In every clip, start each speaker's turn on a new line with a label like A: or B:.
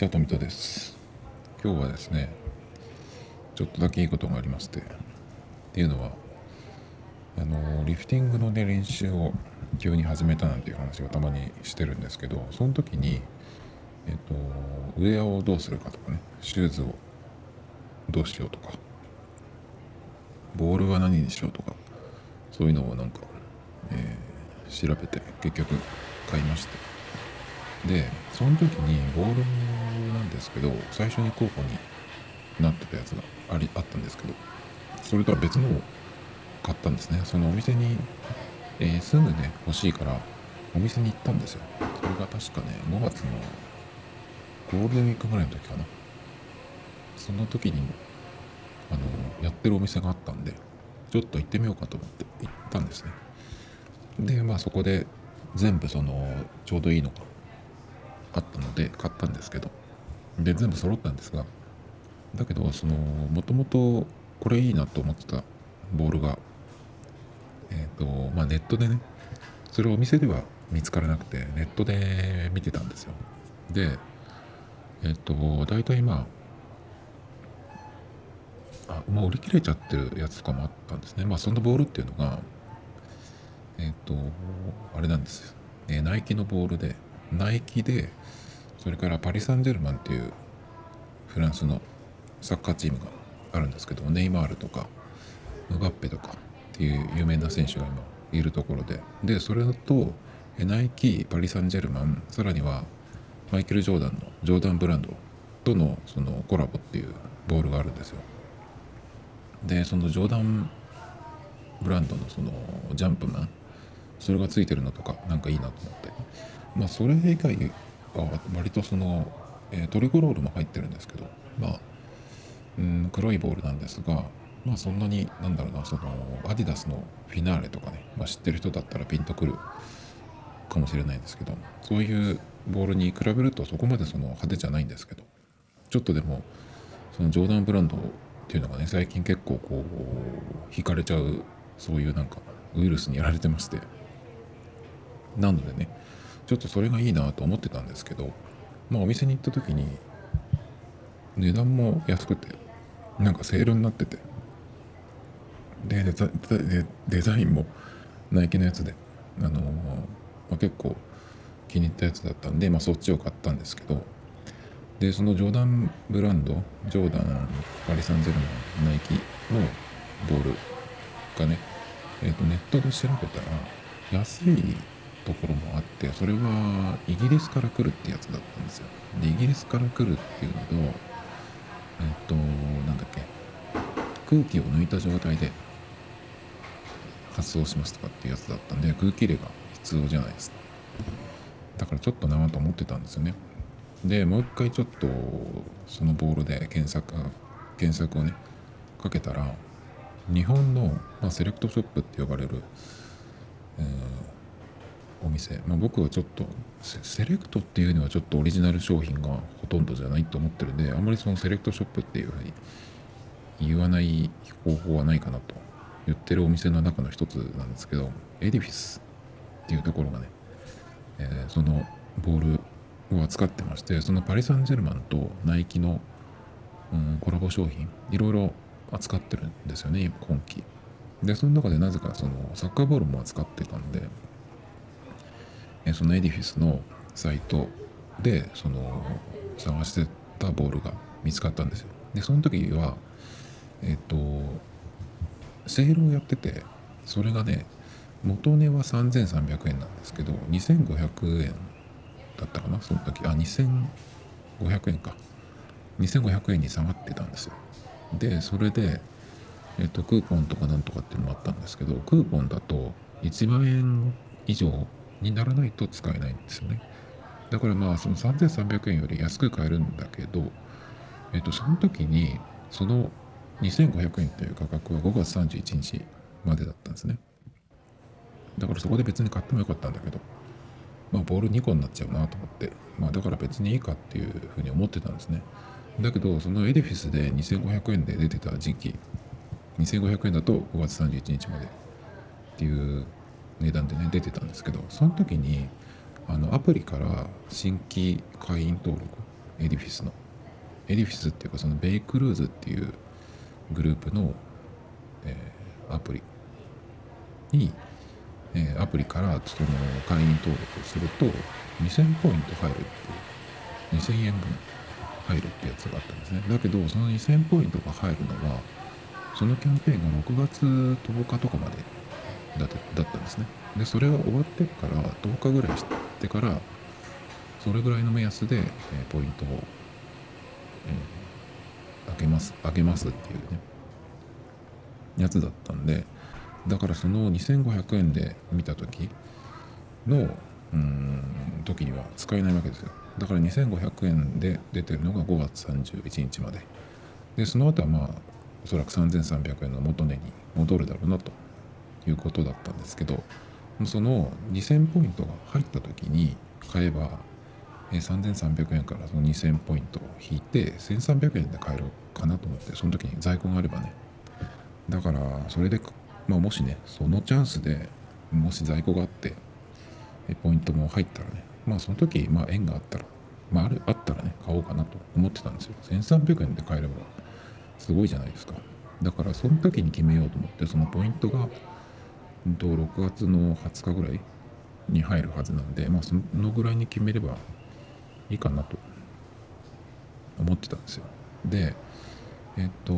A: ちは、富田です。今日はですね、ちょっとだけいいことがありまして、っていうのは、あの、リフティングのね、練習を急に始めたなんていう話をたまにしてるんですけど、その時に、えっと、ウェアをどうするかとかね、シューズをどうしようとか、ボールは何にしようとか、そういうのをなんか、えー、調べて結局買いまして、でその時にボールなですけど最初に候補になってたやつがありあったんですけどそれとは別のを買ったんですね。そのお店に、えー、すぐね欲しいからお店に行ったんですよ。それが確かね5月のゴールデンウィークぐらいの時かな。その時にあのやってるお店があったんでちょっと行ってみようかと思って行ったんですね。でまあそこで全部そのちょうどいいのかあったので買ったんですけどで全部揃ったんですがだけどそのもともとこれいいなと思ってたボールがえっ、ー、とまあネットでねそれをお店では見つからなくてネットで見てたんですよ。でえっ、ー、と大体まああもう売り切れちゃってるやつとかもあったんですね。まあそのボールっていうのがえっ、ー、とあれなんですよ、えナイキのボールでナイキでそれからパリ・サンジェルマンっていうフランスのサッカーチームがあるんですけどネイマールとかムバッペとかっていう有名な選手が今いるところででそれだとナイキパリ・サンジェルマンさらにはマイケル・ジョーダンのジョーダンブランドとのそのコラボっていうボールがあるんですよ。でそのジョーダンブランドのそのジャンプマンそれがついてるのとかなんかいいなと思って。まあそれ以外は割とその、えー、トリコロールも入ってるんですけどまあうん黒いボールなんですがまあそんなになんだろうなそのアディダスのフィナーレとかね、まあ、知ってる人だったらピンとくるかもしれないんですけどそういうボールに比べるとそこまでその派手じゃないんですけどちょっとでもそのジョーダンブランドっていうのがね最近結構こう惹かれちゃうそういうなんかウイルスにやられてましてなのでねちょっとそれがいいなと思ってたんですけど、まあ、お店に行った時に値段も安くてなんかセールになっててでデザインもナイキのやつで、あのー、まあ、結構気に入ったやつだったんで、まあ、そっちを買ったんですけどでそのジョーダンブランドジョーダンパリ・サンジェルマンナイキのボールがね、えー、とネットで調べたら安いところもあってそれはイギリスから来るってやつだったんですよ。でイギリスから来るっていうのとえっとなんだっけ空気を抜いた状態で発送しますとかっていうやつだったんで空気入れが必要じゃないですか。だからちょっとなと思ってたんですよね。でもう一回ちょっとそのボールで検索検索をねかけたら日本の、まあ、セレクトショップって呼ばれる、えーお店、まあ、僕はちょっとセレクトっていうのはちょっとオリジナル商品がほとんどじゃないと思ってるんであんまりそのセレクトショップっていうふうに言わない方法はないかなと言ってるお店の中の一つなんですけど EDIFICE っていうところがね、えー、そのボールを扱ってましてそのパリ・サンジェルマンとナイキの、うん、コラボ商品いろいろ扱ってるんですよね今期。でその中でなぜかそのサッカーボールも扱ってたんでその EDIFICE のサイトでその探してたボールが見つかったんですよ。でその時はえっ、とセールをやっててそれがね元値は3300円なんですけど2500円だったかなその時。あ2500円か。2500円に下がってたんですよ。でそれでえっとクーポンとかなんとかっていうのもあったんですけどクーポンだと1万円以上にならないと使えないんですよね。だからまあその3300円より安く買えるんだけど、えっと、その時にその2500円という価格は5月31日までだったんですね。だからそこで別に買ってもよかったんだけど、まあボール2個になっちゃうなと思って、まあだから別にいいかっていうふうに思ってたんですね。だけど、そのエディフィスで2500円で出てた時期、2500円だと5月31日までっていう値段でね出てたんですけどその時にあのアプリから新規会員登録 EDIFICE の EDIFICE っていうかそのベイクルーズっていうグループの、えー、アプリに、えー、アプリからその会員登録すると2000ポイント入るっていう2000円分入るってやつがあったんですね。だけどその2000ポイントが入るのはそのキャンペーンが6月10日とかまでだったんですね。でそれが終わってから10日ぐらいしてからそれぐらいの目安で、え、ポイントを、えー、上げます上げますっていうねやつだったんでだからその2500円で見た時のうん時には使えないわけですよ。だから2500円で出てるのが5月31日まで。でその後はまあおそらく3300円の元値に戻るだろうなということだったんですけどその2000ポイントが入った時に買えば3300円からその2000ポイントを引いて1300円で買えるかなと思ってその時に在庫があればね。だからそれで、まあ、もしねそのチャンスでもし在庫があってポイントも入ったらねまあその時、まあ、円があったらまああるあったらね買おうかなと思ってたんですよ。1300円で買えればすごいじゃないですか。だからその時に決めようと思ってそのポイントがと6月の20日ぐらいに入るはずなんでまあそのぐらいに決めればいいかなと思ってたんですよ。でえっと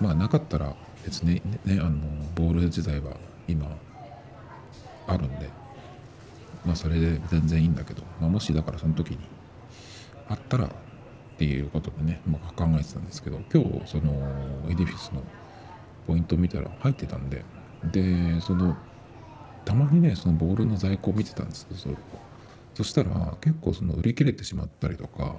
A: まあなかったら別にねあのボール自体は今あるんでまあそれで全然いいんだけど、まあ、もしだからその時にあったらっていうことでね、まあ、考えてたんですけど今日そのエディフィスのポイント見たら入ってたんででそのたまにねそのボールの在庫を見てたんですけどそそしたら結構その売り切れてしまったりとか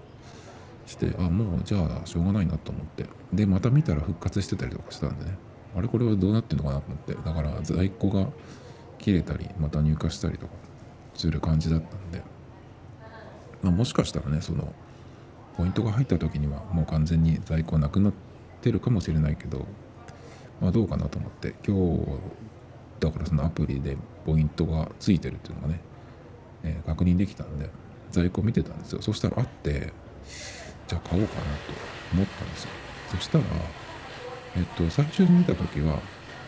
A: してあもうじゃあしょうがないなと思って。でまた見たら復活してたりとかしたんでね。あれこれはどうなってんのかなと思って。だから在庫が切れたりまた入荷したりとかする感じだったんで、まあ、もしかしたらねそのポイントが入った時にはもう完全に在庫なくなってるかもしれないけど、まあ、どうかなと思って今日だからそのアプリでポイントがついてるっていうのがねえー、確認できたんで在庫見てたんですよ。そしたらあってじゃあ買おうかなと思ったんですよ。そしたらえっと最初に見た時は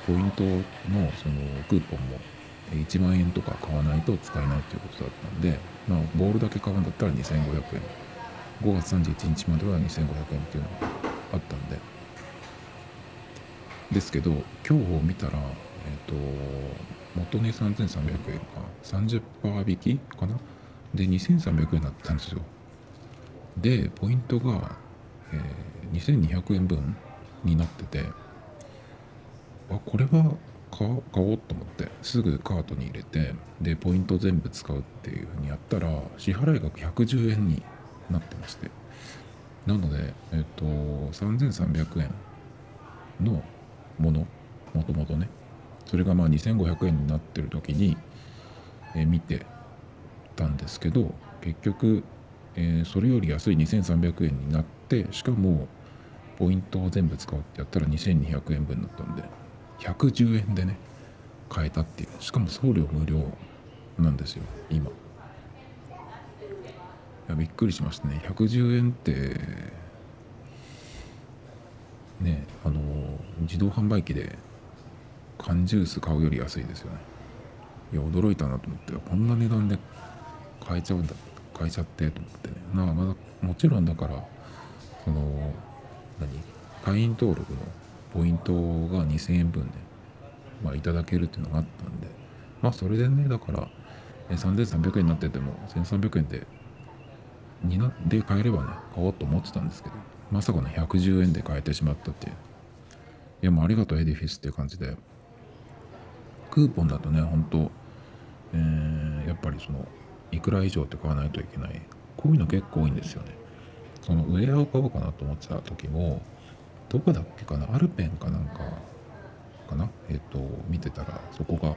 A: ポイントのそのクーポンも1万円とか買わないと使えないということだったんで、まあ、ボールだけ買うんだったら2500円。5月31日までは2500円っていうのがあったんでですけど今日見たらえっ、と元値3300円か30%引きかな？で2300円だったんですよ。でポイントが、えー、2200円分になっててあこれは買おうと思ってすぐカートに入れてでポイント全部使うっていうふうにやったら支払い額110円になってまして。なのでえっ、ー、と3300円のものもともとね。それがまあ2500円になってる時に、え、見てたんですけど結局、え、それより安い2300円になってしかもポイントを全部使おうってやったら2200円分だったんで110円でね買えたっていう。しかも送料無料なんですよ今。いやびっくりしましたね。110円ってねあの自動販売機で缶ジュース買うより安いですよね。いや驚いたなと思ってこんな値段で買えちゃうんだ買えちゃってと思ってね。なあまだもちろんだからその何会員登録のポイントが2000円分ねまあいただけるっていうのがあったんでまあそれでねだから3300円になってても1300円でになで買えればね買おうと思ってたんですけどまさかの110円で買えてしまったっていう。いやもうありがとうエディフィスっていう感じで。クーポンだとね本当えー、やっぱりそのいくら以上って買わないといけない。こういうの結構多いんですよね。そのウェアを買おうかなと思ってた時もどこだっけかな？アルペンかなんかかな？えっ、ー、と見てたらそこが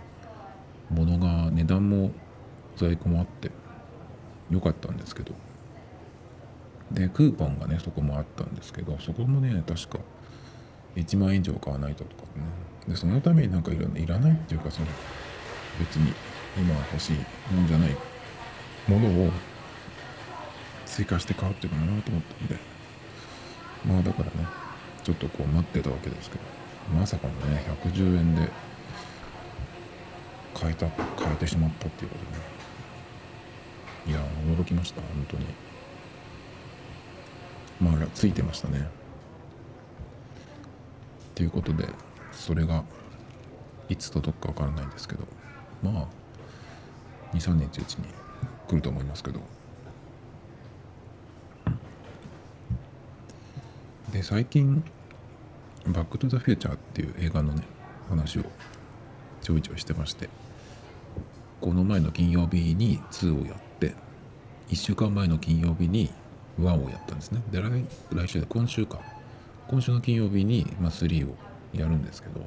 A: 物が値段も在庫もあって良かったんですけど。でクーポンがねそこもあったんですけどそこもね確か1万円以上買わないととかね。でそのためになんかいらいらないっていうかその別に今欲しいもんじゃないものを追加して買うっていうかなと思ったんで。まあだからねちょっとこう待ってたわけですけど。まさかのね110円で変えた変えてしまったっていうことでね。いや驚きました本当に。まあついてましたね。ということでそれがいつ届くか分からないんですけどまあ23日うちに来ると思いますけど。で最近「バック・トゥ・ザ・フューチャー」っていう映画のね話をちょいちょいしてましてこの前の金曜日に2をやって1週間前の金曜日に1をやったんですね。で来来週で今週か。今週の金曜日に、まあ、3をやるんですけど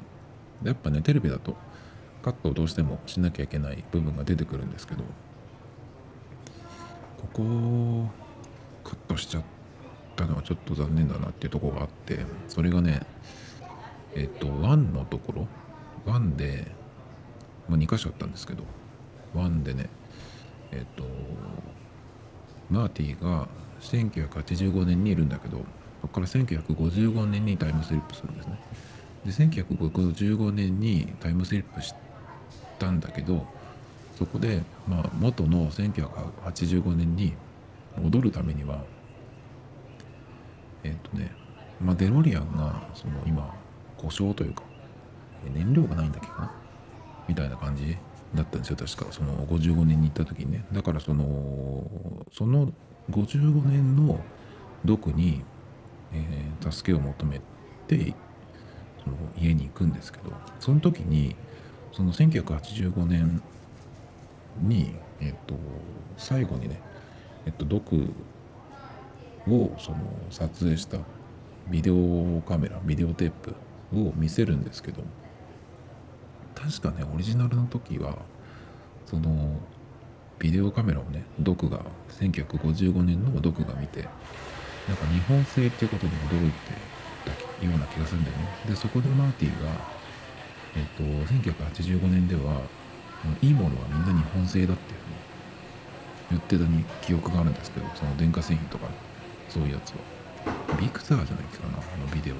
A: やっぱねテレビだとカットをどうしてもしなきゃいけない部分が出てくるんですけどここカットしちゃったのはちょっと残念だなっていうところがあってそれがねえっと1のところ1で、まあ、2箇所あったんですけど1でねえっとマーティが1985年にいるんだけどそこから1955年にタイムスリップするんですね。で1955年にタイムスリップしたんだけどそこで、まあ、元の1985年に戻るためにはえっ、ー、とね、まあ、デロリアンがその今故障というか燃料がないんだっけかな？みたいな感じだったんですよ確か。その55年に行った時にね。だからそのその55年のドクに、えー、助けを求めてその家に行くんですけどその時にその1985年に、えっと、最後にね、えっと、ドクをその撮影したビデオカメラビデオテープを見せるんですけど確かねオリジナルの時はそのビデオカメラをねドクが1955年のドクが見てなんか日本製っていうことに驚いてたような気がするんだよね。でそこでマーティーがえっ、と1985年ではいいものはみんな日本製だっていうふうに言ってたに記憶があるんですけどその電化製品とかそういうやつは。ビクターじゃないかなあのビデオ。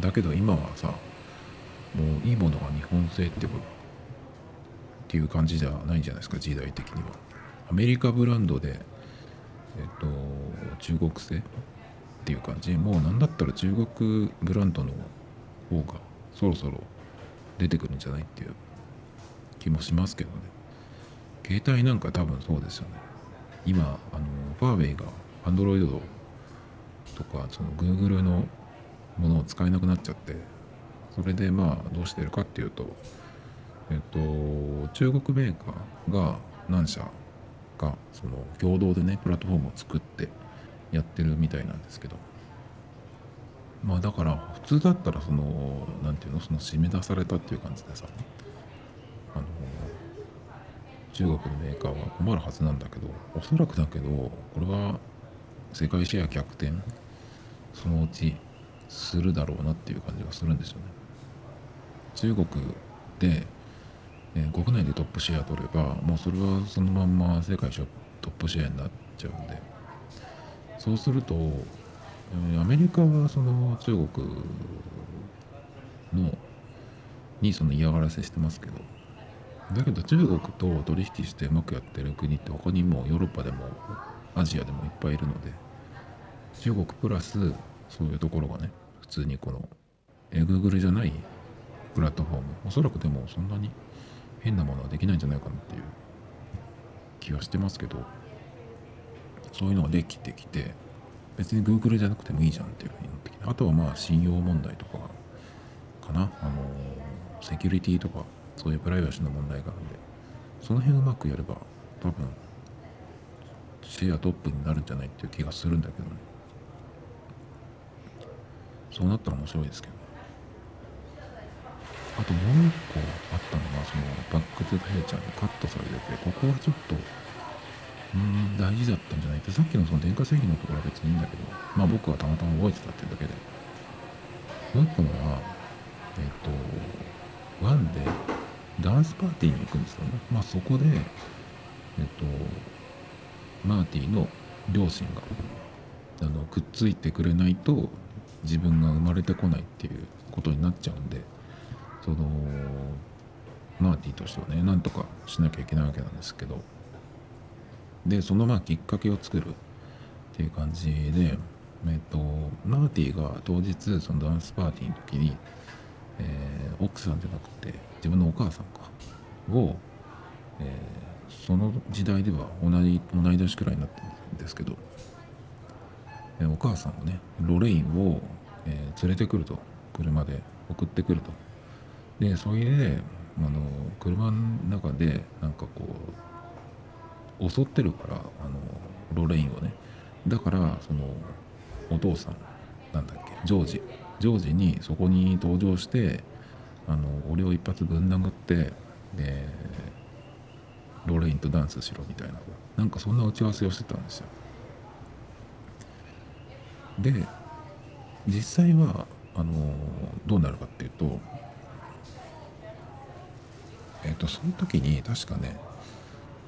A: だけど今はさもういいものが日本製ってことっていう感じじゃないんじゃないですか時代的には。アメリカブランドでえっと中国製っていう感じ。もう何だったら中国ブランドの方がそろそろ出てくるんじゃないっていう気もしますけどね。携帯なんか多分そうですよね。今あのファーウェイが Android とかその Google のものを使えなくなっちゃってそれでまあどうしてるかっていうとえっと中国メーカーが何社かその共同でねプラットフォームを作ってやってるみたいなんですけどまあだから普通だったらその何ていうのその締め出されたっていう感じでさあの中国のメーカーは困るはずなんだけどおそらくだけどこれは世界シェア逆転そのうちするだろうなっていう感じがするんですよね。中国で、えー、国内でトップシェア取ればもうそれはそのまんま世界トップシェアになっちゃうんで。そうするとえアメリカはその中国のにその嫌がらせしてますけどだけど中国と取引してうまくやってる国って他にもヨーロッパでもアジアでもいっぱいいるので中国プラスそういうところがね普通にこのえ Google じゃないプラットフォームおそらくでもそんなに変なものはできないんじゃないかなっていう気はしてますけどそういうのができてきて別に Google じゃなくてもいいじゃんっていうふうになってきてあとはまあ信用問題とかかなあのセキュリティとかそういうプライバシーの問題があるんでその辺うまくやれば多分シェアトップになるんじゃないっていう気がするんだけどね。そうなったら面白いですけどあともう一個あったのがそのバック・トゥ・ザ・ヘイチャーにカットされててここはちょっとうん大事だったんじゃないってさっきのその電化製品のところは別にいいんだけどまあ僕はたまたま覚えてたっていうだけで。もう一個のはえっ、とワンでダンスパーティーに行くんですよね。まあそこでえっ、とマーティの両親があのくっついてくれないと自分が生まれてこないっていうことになっちゃうんで。そのマーティーとしてはねなんとかしなきゃいけないわけなんですけど。でそのまあきっかけを作る。っていう感じで、えっと、マーティーが当日そのダンスパーティーの時に、えー、奥さんじゃなくて自分のお母さんかを、えー、その時代では同じ同い年くらいになってるんですけど、えー、お母さんをねロレインを、え連れてくると車で送ってくると。でそれであの車の中でなんかこう襲ってるからあのロレインをね。だからそのお父さんなんだっけジョージ。ジョージにそこに登場してあの俺を一発ぶん殴ってでロレインとダンスしろみたいな。なんかそんな打ち合わせをしてたんですよ。で実際はあのどうなるかっていうとえっ、ー、とその時に確かね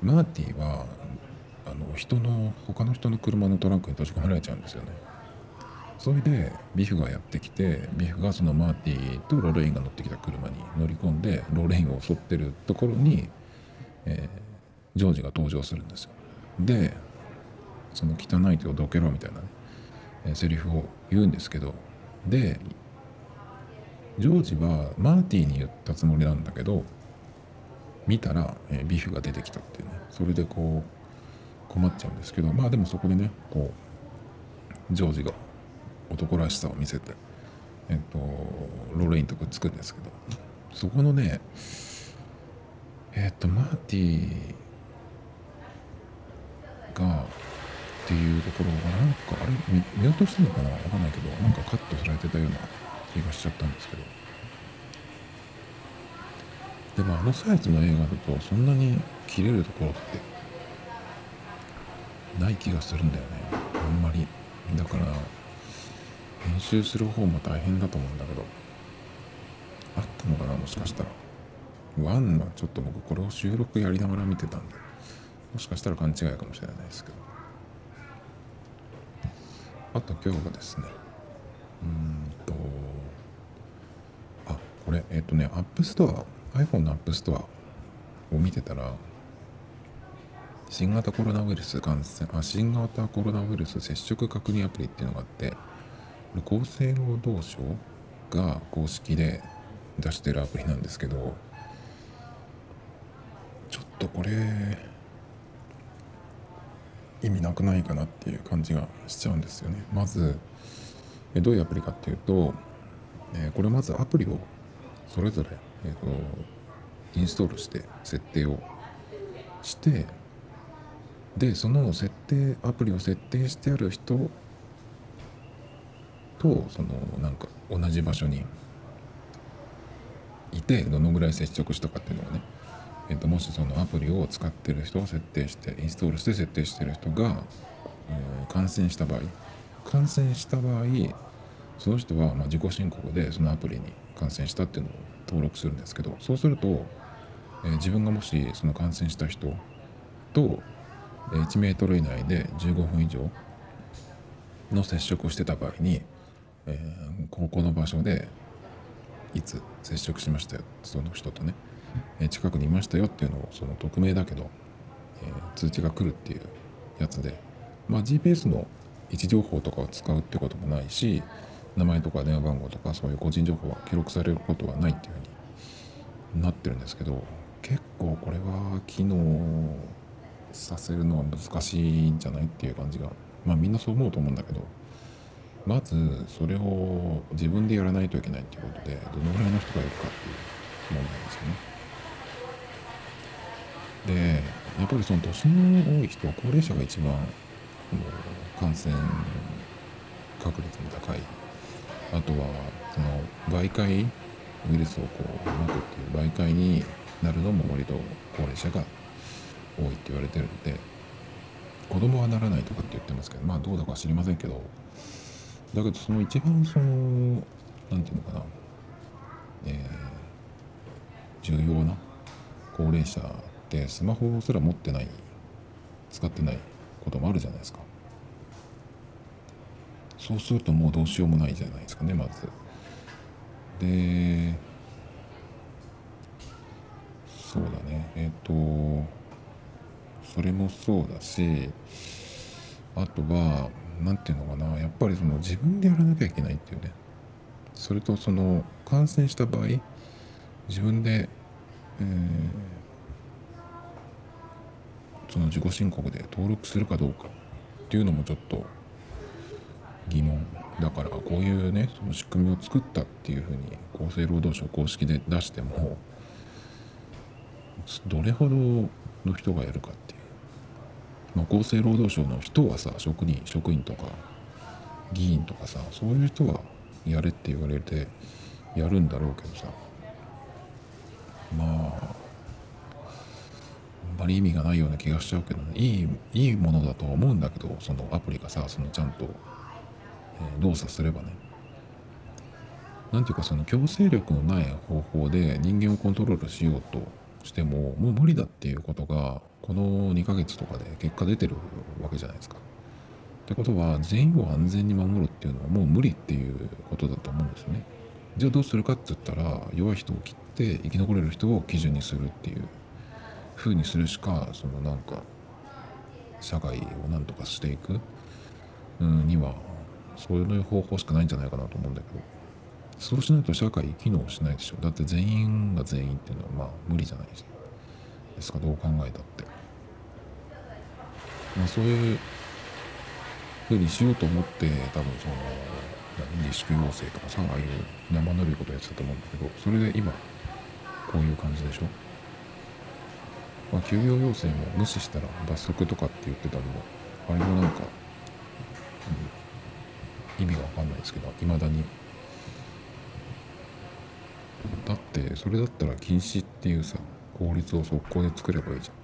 A: マーティはあの人の他の人の車のトランクに閉じ込められちゃうんですよね。それでビフがやってきてビフがそのマーティとロレインが乗ってきた車に乗り込んでロレインを襲ってるところに、えー、ジョージが登場するんですよ。でその汚い手をどけろみたいなね、えー、セリフを言うんですけどでジョージはマーティに言ったつもりなんだけど見たら、えー、ビフが出てきたっていうね。それでこう困っちゃうんですけどまあでもそこでねこうジョージが男らしさを見せてえっとロレインとくっつくんですけどそこのねえっとマーティーがっていうところがなんかあれ見落としてるのかなわかんないけどなんかカットされてたような気がしちゃったんですけど。でもあのサイズの映画だとそんなに切れるところってない気がするんだよね。あんまり。だから編集する方も大変だと思うんだけど。あったのかなもしかしたら。ワンはちょっと僕これを収録やりながら見てたんでもしかしたら勘違いかもしれないですけど。あと今日はですねうんとあこれえっ、ー、とねアップストア iPhone の App Store を見てたら新型コロナウイルス感染あ新型コロナウイルス接触確認アプリっていうのがあって厚生労働省が公式で出してるアプリなんですけどちょっとこれ意味なくないかなっていう感じがしちゃうんですよね。まずどういうアプリかっていうとこれまずアプリをそれぞれえーと、インストールして設定をしてでその設定アプリを設定してある人とそのなんか同じ場所にいてどのぐらい接触したかっていうのをね、えーと、もしそのアプリを使ってる人を設定してインストールして設定してる人が、えー、感染した場合感染した場合その人はま自己申告でそのアプリに感染したっていうのを登録するんですけどそうすると、え、自分がもしその感染した人と1メートル以内で15分以上の接触をしてた場合に、えー、ここの場所でいつ接触しましたよその人とね、え、近くにいましたよっていうのをその匿名だけど、えー、通知が来るっていうやつで、まあ、GPS の位置情報とかを使うってこともないし名前とか電話番号とかそういう個人情報は記録されることはないっていうふうになってるんですけど結構これは機能させるのは難しいんじゃないっていう感じがまあみんなそう思うと思うんだけどまずそれを自分でやらないといけないっていうことでどのぐらいの人がいるかっていう問題ですよね。でやっぱりその年の多い人高齢者が一番感染確率も高いあとはその媒介ウイルスをこうまくっていう媒介になるのも割と高齢者が多いって言われてるので子供はならないとかって言ってますけどまあどうだか知りませんけどだけどその一番その何て言うのかなえー、重要な高齢者ってスマホすら持ってない使ってないこともあるじゃないですか。そうするともうどうしようもないじゃないですかねまず。でそうだね。えっ、ー、とそれもそうだしあとは何て言うのかな。やっぱりその自分でやらなきゃいけないっていうね。それとその感染した場合自分で、えー、その自己申告で登録するかどうかっていうのもちょっと疑問だからこういうねその仕組みを作ったっていうふうに厚生労働省公式で出してもどれほどの人がやるかっていう、まあ、厚生労働省の人はさ職人職員とか議員とかさそういう人はやれって言われてやるんだろうけどさ。まああんまり意味がないような気がしちゃうけどね。いいいいものだとは思うんだけどそのアプリがさそのちゃんと、え、動作すればねなんていうかその強制力のない方法で人間をコントロールしようとしてももう無理だっていうことがこの2ヶ月とかで結果出てるわけじゃないですか。ってことは全員を安全に守るっていうのはもう無理っていうことだと思うんですよね。じゃあどうするかって言ったら弱い人を切って生き残れる人を基準にするっていう風にするしかそのなんか社会をなんとかしていく、うん、にはそういう方法しかないんじゃないかなと思うんだけど。そうしないと社会機能しないでしょ。だって全員が全員っていうのはまあ無理じゃないですか。どう考えたって。まあ、そういうふうにしようと思って多分その自粛要請とかさああいう生ぬるいことやってたと思うんだけど。それで今こういう感じでしょ。まあ休業要請も無視したら罰則とかって言ってたのもあれもなんか、うん、意味がわかんないですけどいまだに。だってそれだったら禁止っていうさ法律を速攻で作ればいいじゃん。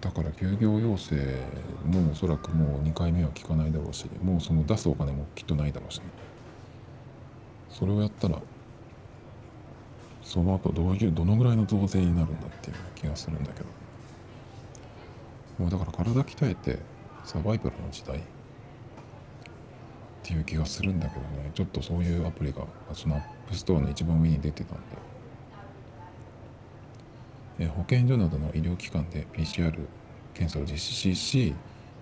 A: だから休業要請もおそらくもう2回目は効かないだろうしもうその出すお金もきっとないだろうし、ね、それをやったらその後どういうどのぐらいの増税になるんだっていう気がするんだけど。もうだから体鍛えてサバイバルの時代っていう気がするんだけどね。ちょっとそういうアプリがその App Store の一番上に出てたんで。保健所などの医療機関で PCR 検査を実施し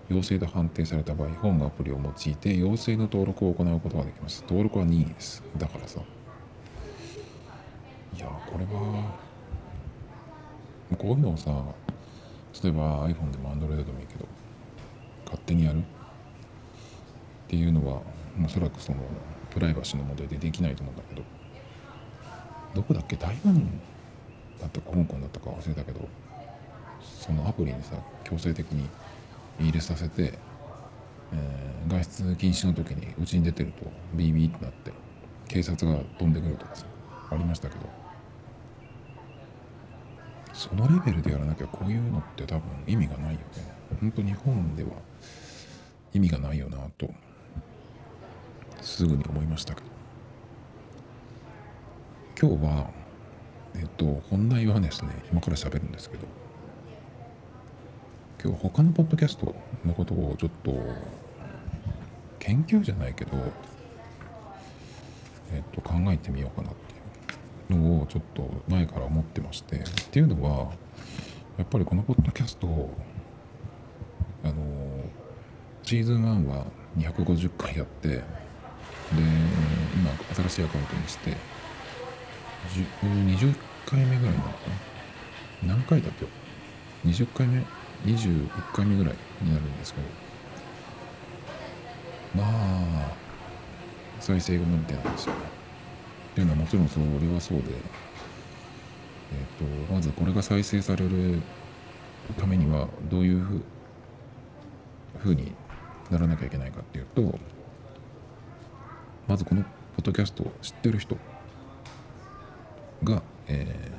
A: 陽性と判定された場合本アプリを用いて陽性の登録を行うことができます。登録は任意です。だからさ。いやこれはこういうのをさ例えば iPhone でも Android でもいいけど勝手にやる？っていうのはおそらくそのプライバシーの問題でできないと思うんだけど。どこだっけ？台湾だったか香港だったか忘れたけど。そのアプリにさ強制的に入れさせて、えー、外出禁止の時にうちに出てるとビービーってなって警察が飛んでくるとかさありましたけど。そのレベルでやらなきゃこういうのって多分意味がないよね。本当日本では意味がないよなとすぐに思いましたけど。今日はえっと本題はですね今から喋るんですけど。今日他のポッドキャストのことをちょっと研究じゃないけどえっと考えてみようかなっていうのをちょっと前から思ってましてっていうのはやっぱりこのポッドキャストあのシーズン1は250回やってで今新しいアカウントにして20回目ぐらいになのかな？何回だっけ？20回目？21回目ぐらいになるんですけどまあ再生が伸びてないんですよね。っていうのはもちろんそれはそうでえっ、ー、とまずこれが再生されるためにはどういうふふうにならなきゃいけないかっていうとまずこのポッドキャストを知ってる人が、え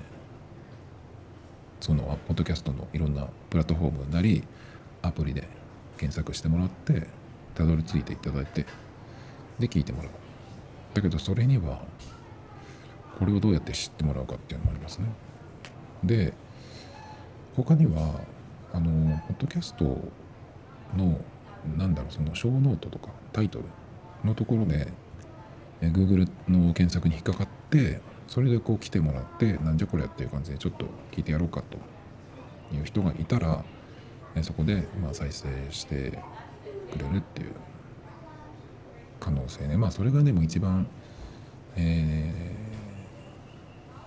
A: ー、そのポッドキャストのいろんなプラットフォームなりアプリで検索してもらってたどり着いていただいてで聞いてもらう。だけどそれにはこれをどうやって知ってもらうかっていうのもありますね。で他にはあのポッドキャストのなんだろうその小ノートとかタイトルのところでえ Google の検索に引っかかってそれでこう来てもらってなんじゃこりゃっていう感じでちょっと聞いてやろうかという人がいたらそこでまあ再生してくれるっていう可能性ね。まあそれがでも一番えー、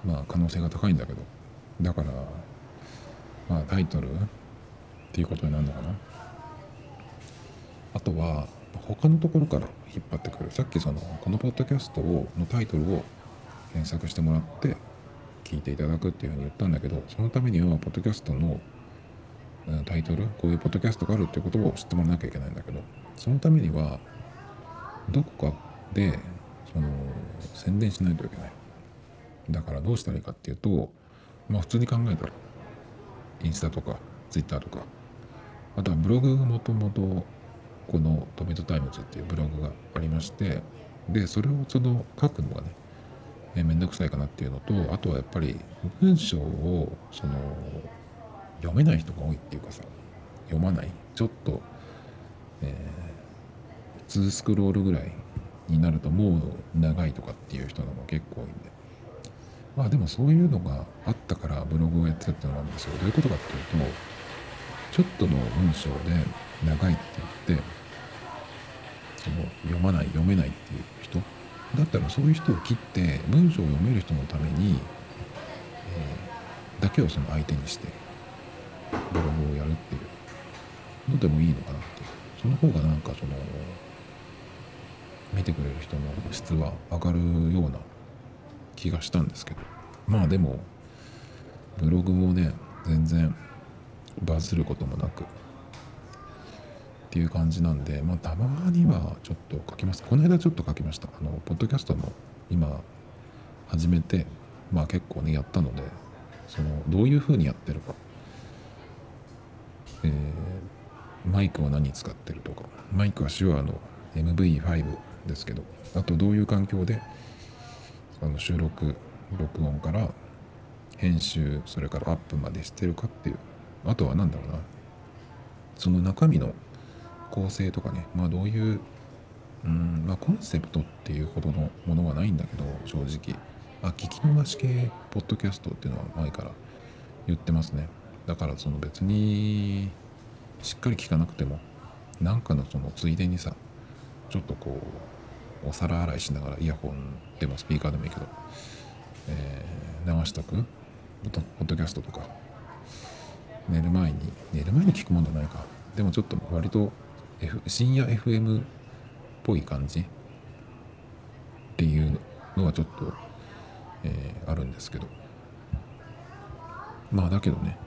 A: まあ可能性が高いんだけど。だからまあタイトルっていうことになるのかな。あとは他のところから引っ張ってくる。さっきそのこのポッドキャストをのタイトルを検索してもらって聞いていただくっていうふうに言ったんだけどそのためにはポッドキャストのタイトルこういうポッドキャストがあるっていうことを知ってもらわなきゃいけないんだけどそのためにはどこかでその宣伝しないといけない。だからどうしたらいいかっていうとまあ普通に考えたらインスタとかツイッターとかあとはブログがもともとこのトメトタイムズっていうブログがありましてでそれをその書くのがねえめんどくさいかなっていうのとあとはやっぱり文章をその読めない人が多いっていうかさ読まないちょっと、えー、2スクロールぐらいになるともう長いとかっていう人のも結構多いんで。まあでもそういうのがあったからブログをやってたっていうのがあるんですよ。どういうことかっていうとちょっとの文章で長いって言ってその読まない読めないっていう人。だったらそういう人を切って文章を読める人のために、えー、だけをその相手にしてブログをやるっていう。のでもいいのかなっていう。その方がなんかその見てくれる人の質は上がるような気がしたんですけど。まあでもブログもね全然バズることもなく。っていう感じなんでまあたまにはちょっと書きますこの間ちょっと書きました。あのポッドキャストも今始めてまあ結構ねやったのでそのどういうふうにやってるか。えー、マイクは何使ってるとか。マイクは手話の MV5 ですけど。あとどういう環境であの収録録音から編集それからアップまでしてるかっていう。あとは何だろうな。その中身の構成とかね。まあどういううんまあコンセプトっていうほどのものはないんだけど正直。あ聞き逃し系ポッドキャストっていうのは前から言ってますね。だからその別にしっかり聞かなくてもなんかのそのついでにさちょっとこうお皿洗いしながらイヤホンでもスピーカーでもいいけど、えー、流しとくポッドキャストとか。寝る前に寝る前に聞くもんじゃないか。でもちょっと割と、F、深夜 FM っぽい感じっていうのはちょっと、えー、あるんですけど。まあだけどね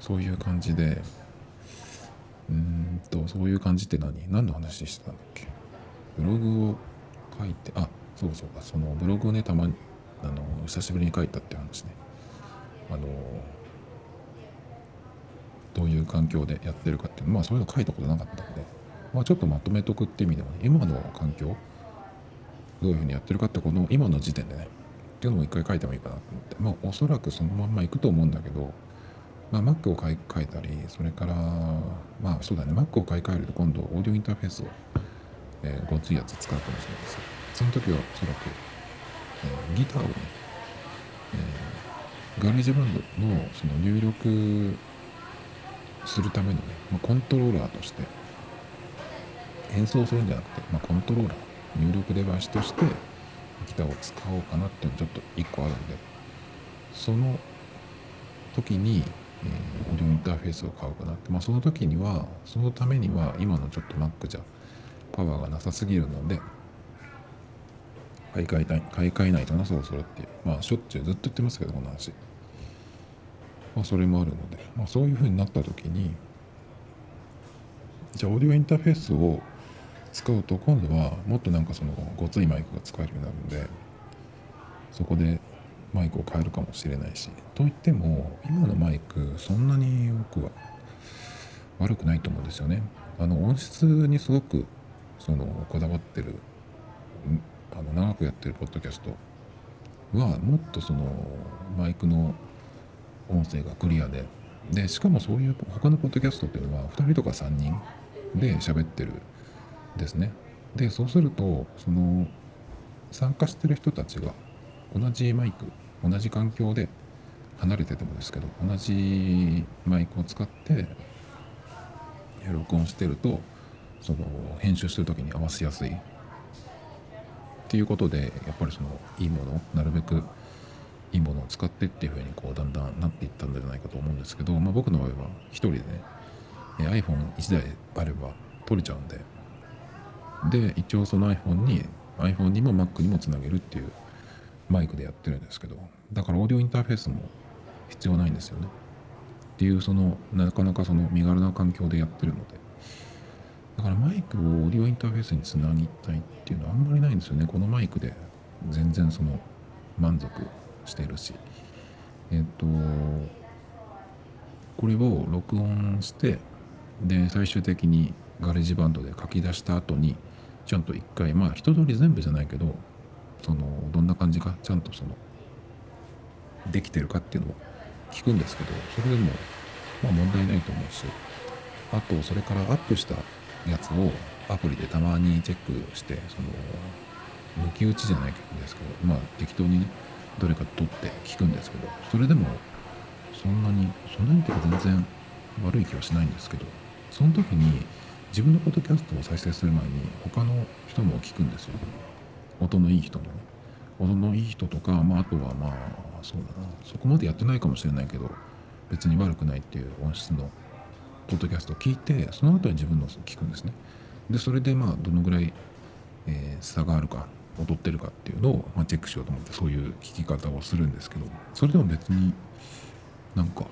A: そういう感じでうんとそういう感じって何？何の話してたんだっけ？ブログを書いてあそうそうかそのブログをねたまにあの久しぶりに書いたって話ね。あのどういう環境でやってるかっていうのまあそういうの書いたことなかったんで、まあ、ちょっとまとめとくっていう意味でもね今の環境どういうふうにやってるかってこの今の時点でねっていうのも一回書いてもいいかなと思ってまあおそらくそのまんまいくと思うんだけどまあ、Mac を買い替えたり、それから、まあそうだね、Mac を買い替えると今度、オーディオインターフェースを、えー、ごついやつ使うかもしれないですその時はおそらく、えー、ギターをね、えー、 GarageBand のその入力するためのね、まあ、コントローラーとして、演奏するんじゃなくて、まあ、コントローラー、入力デバイスとしてギターを使おうかなっていうのちょっと一個あるんで、その時にえー、オーディオインターフェースを買うかなって、まあ、その時にはそのためには今のちょっと Mac じゃパワーがなさすぎるので買い替えたい買い替えないとなそろそろって。いうまあしょっちゅうずっと言ってますけどこの話。まあそれもあるので、まあ、そういうふうになった時にじゃあオーディオインターフェースを使うと今度はもっとなんかそのごついマイクが使えるようになるんでそこでマイクを変えるかもしれないしといっても今のマイクそんなに僕は悪くないと思うんですよね。あの音質にすごくそのこだわってるあの長くやってるポッドキャストはもっとそのマイクの音声がクリアででしかもそういう他のポッドキャストっていうのは2人とか3人で喋ってるですね。でそうするとその参加してる人たちが同じマイク同じ環境で離れててもですけど同じマイクを使って録音してるとその編集する時に合わせやすいっていうことでやっぱりそのいいものなるべくいいものを使ってっていうふうにこうだんだんなっていったんじゃないかと思うんですけど、まあ、僕の場合は一人でね iPhone1 台あれば撮れちゃうんで。で一応その iPhone に iPhone にも Mac にもつなげるっていうマイクでやってるんですけどだからオーディオインターフェースも必要ないんですよね。っていうそのなかなかその身軽な環境でやってるので。だからマイクをオーディオインターフェースにつなぎたいっていうのはあんまりないんですよね。このマイクで全然その満足してるし。えっとこれを録音してで最終的に GarageBand で書き出した後にちゃんと一回まあ一通り全部じゃないけどそのどんな感じかちゃんとそのできてるかっていうのを聞くんですけどそれでもまあ問題ないと思うし。あとそれからアップしたやつをアプリでたまにチェックしてその抜き打ちじゃないんですけどまあ適当にどれか取って聞くんですけどそれでもそんなにそんなにっていうか全然悪い気はしないんですけどその時に自分のポッドキャストを再生する前に他の人も聞くんですよ。音のいい人のね。音のいい人とか、まあ、あとはまあそうだな。そこまでやってないかもしれないけど別に悪くないっていう音質のポッドキャストを聞いてその後に自分の聞くんですね。でそれでまあどのぐらい、えー、差があるか踊ってるかっていうのを、まあ、チェックしようと思ってそういう聞き方をするんですけどそれでも別になんか、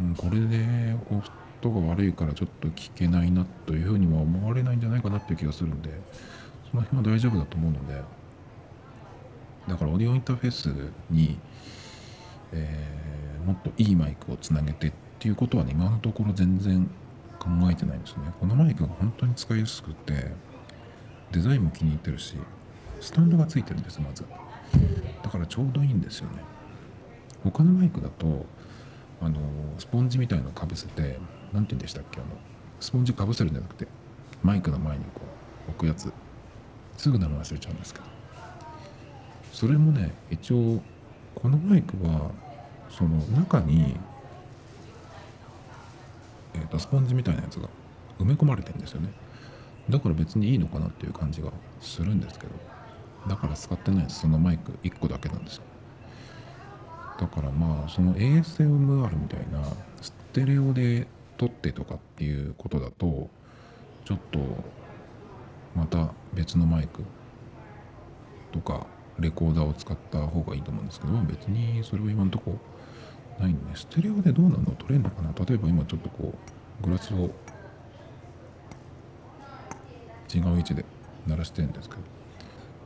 A: うん、これで音が悪いからちょっと聞けないなというふうには思われないんじゃないかなっていう気がするんでその辺は大丈夫だと思うのでだからオーディオインターフェースに、えー、もっといいマイクをつなげてってっていうことはね今のところ全然考えてないんですね。このマイクが本当に使いやすくてデザインも気に入ってるしスタンドがついてるんですまず。だからちょうどいいんですよね。他のマイクだとあのスポンジみたいのかぶせて何て言うんでしたっけあのスポンジかぶせるんじゃなくてマイクの前にこう置くやつ。すぐ名前忘れちゃうんですけど。それもね一応このマイクはその中に、えーと、スポンジみたいなやつが埋め込まれてんですよね。だから別にいいのかなっていう感じがするんですけどだから使ってないそのマイク1個だけなんです。よだからまあその ASMR みたいなステレオで撮ってとかっていうことだとちょっとまた別のマイクとかレコーダーを使った方がいいと思うんですけど、別にそれは今のとこないんでステレオでどうなの？撮れるのかな？例えば今ちょっとこうグラスを違う位置で鳴らしてるんですけど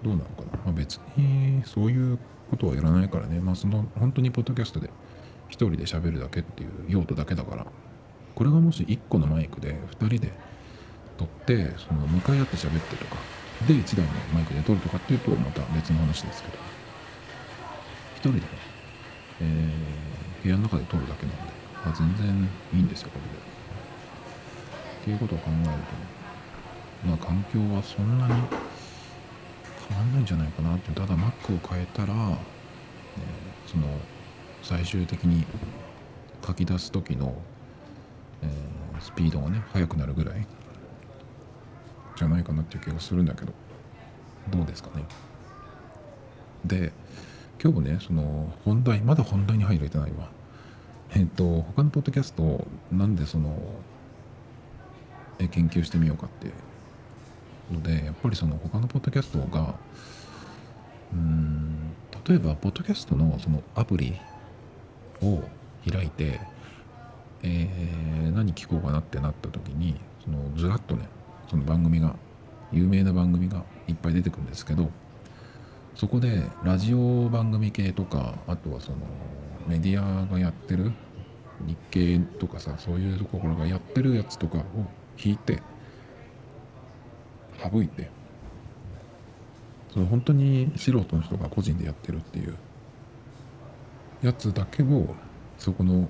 A: どうなのかな、まあ、別にそういうことはやらないからね。まあその本当にポッドキャストで一人で喋るだけっていう用途だけだから。これがもし1個のマイクで2人で撮ってその向かい合って喋ってとか。で1台のマイクで撮るとかっていうとまた別の話ですけど。1人でね、えー、部屋の中で撮るだけなんで、まあ、全然いいんですよこれで。っていうことを考えるとまあ環境はそんなに変わんないんじゃないかなってただ Mac を変えたら、えー、その最終的に書き出す時の、えー、スピードがね速くなるぐらいじゃないかなっていう気がするんだけど。どうですかね。で今日もねその本題まだ本題に入れてないわ。えっと他のポッドキャストなんでそのえ研究してみようかっていうのでやっぱりその他のポッドキャストがうん例えばポッドキャストのそのアプリを開いて、えー、何聞こうかなってなった時にそのずらっとねその番組が有名な番組がいっぱい出てくるんですけどそこでラジオ番組系とかあとはそのメディアがやってる日経とかさそういうところがやってるやつとかを引いて省いてその本当に素人の人が個人でやってるっていうやつだけをそこの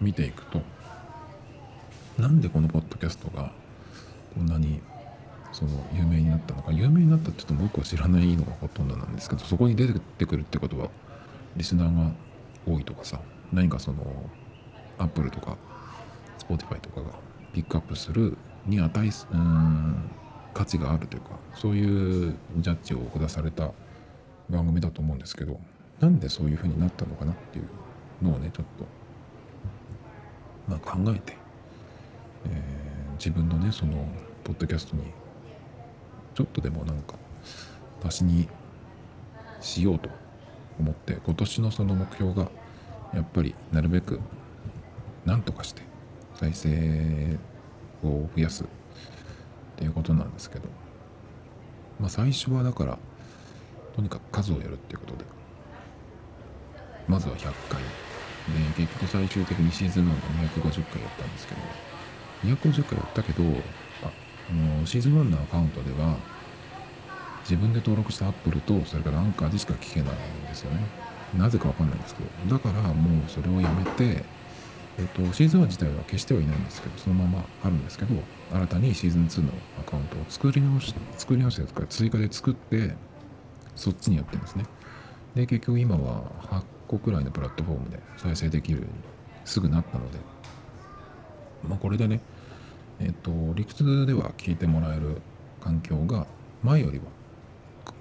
A: 見ていくとなんでこのポッドキャストがこんなにその有名になったのか有名になったって言っても僕は知らないのがほとんどなんですけどそこに出てくるってことはリスナーが多いとかさ何かそのアップルとか Spotify とかがピックアップするに値すうん価値があるというかそういうジャッジを下された番組だと思うんですけどなんでそういうふうになったのかなっていうのをねちょっとまあ考えて、えー、自分のねそのポッドキャストにちょっとでもなんか足しにしようと思って今年のその目標がやっぱりなるべく何とかして再生を増やすっていうことなんですけどまあ最初はだからとにかく数をやるっていうことでまずは100回。で結局最終的にシーズン1が250回やったんですけど250回やったけどあのシーズン1のアカウントでは自分で登録したアップルとそれからアンカーでしか聞けないんですよね。なぜかわかんないんですけどだからもうそれをやめてえっと、シーズン1自体は消してはいないんですけど、そのままあるんですけど、新たにシーズン2のアカウントを作り直し、作り直したやつから追加で作って、そっちにやってるんですね。で、結局今は8個くらいのプラットフォームで再生できるようにすぐなったので、まあこれでね、えっと、理屈では聞いてもらえる環境が前よりは、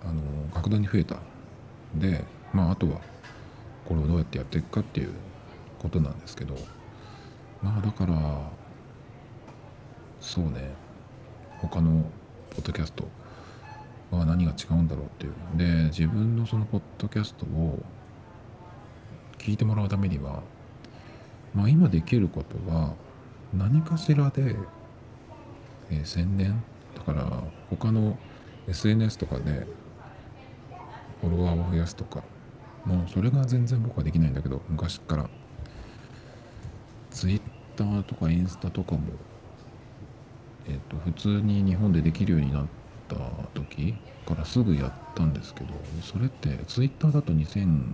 A: あの、格段に増えた。で、まああとは、これをどうやってやっていくかっていうことなんですけど、まあだからそうね。他のポッドキャストは何が違うんだろうっていう。で自分のそのポッドキャストを聞いてもらうためにはまあ今できることは何かしらで、えー、宣伝だから他の SNS とかでフォロワーを増やすとかもうそれが全然僕はできないんだけど昔から。ツイッターとかインスタとかも、えっ、と、普通に日本でできるようになった時からすぐやったんですけど、それってツイッターだと2009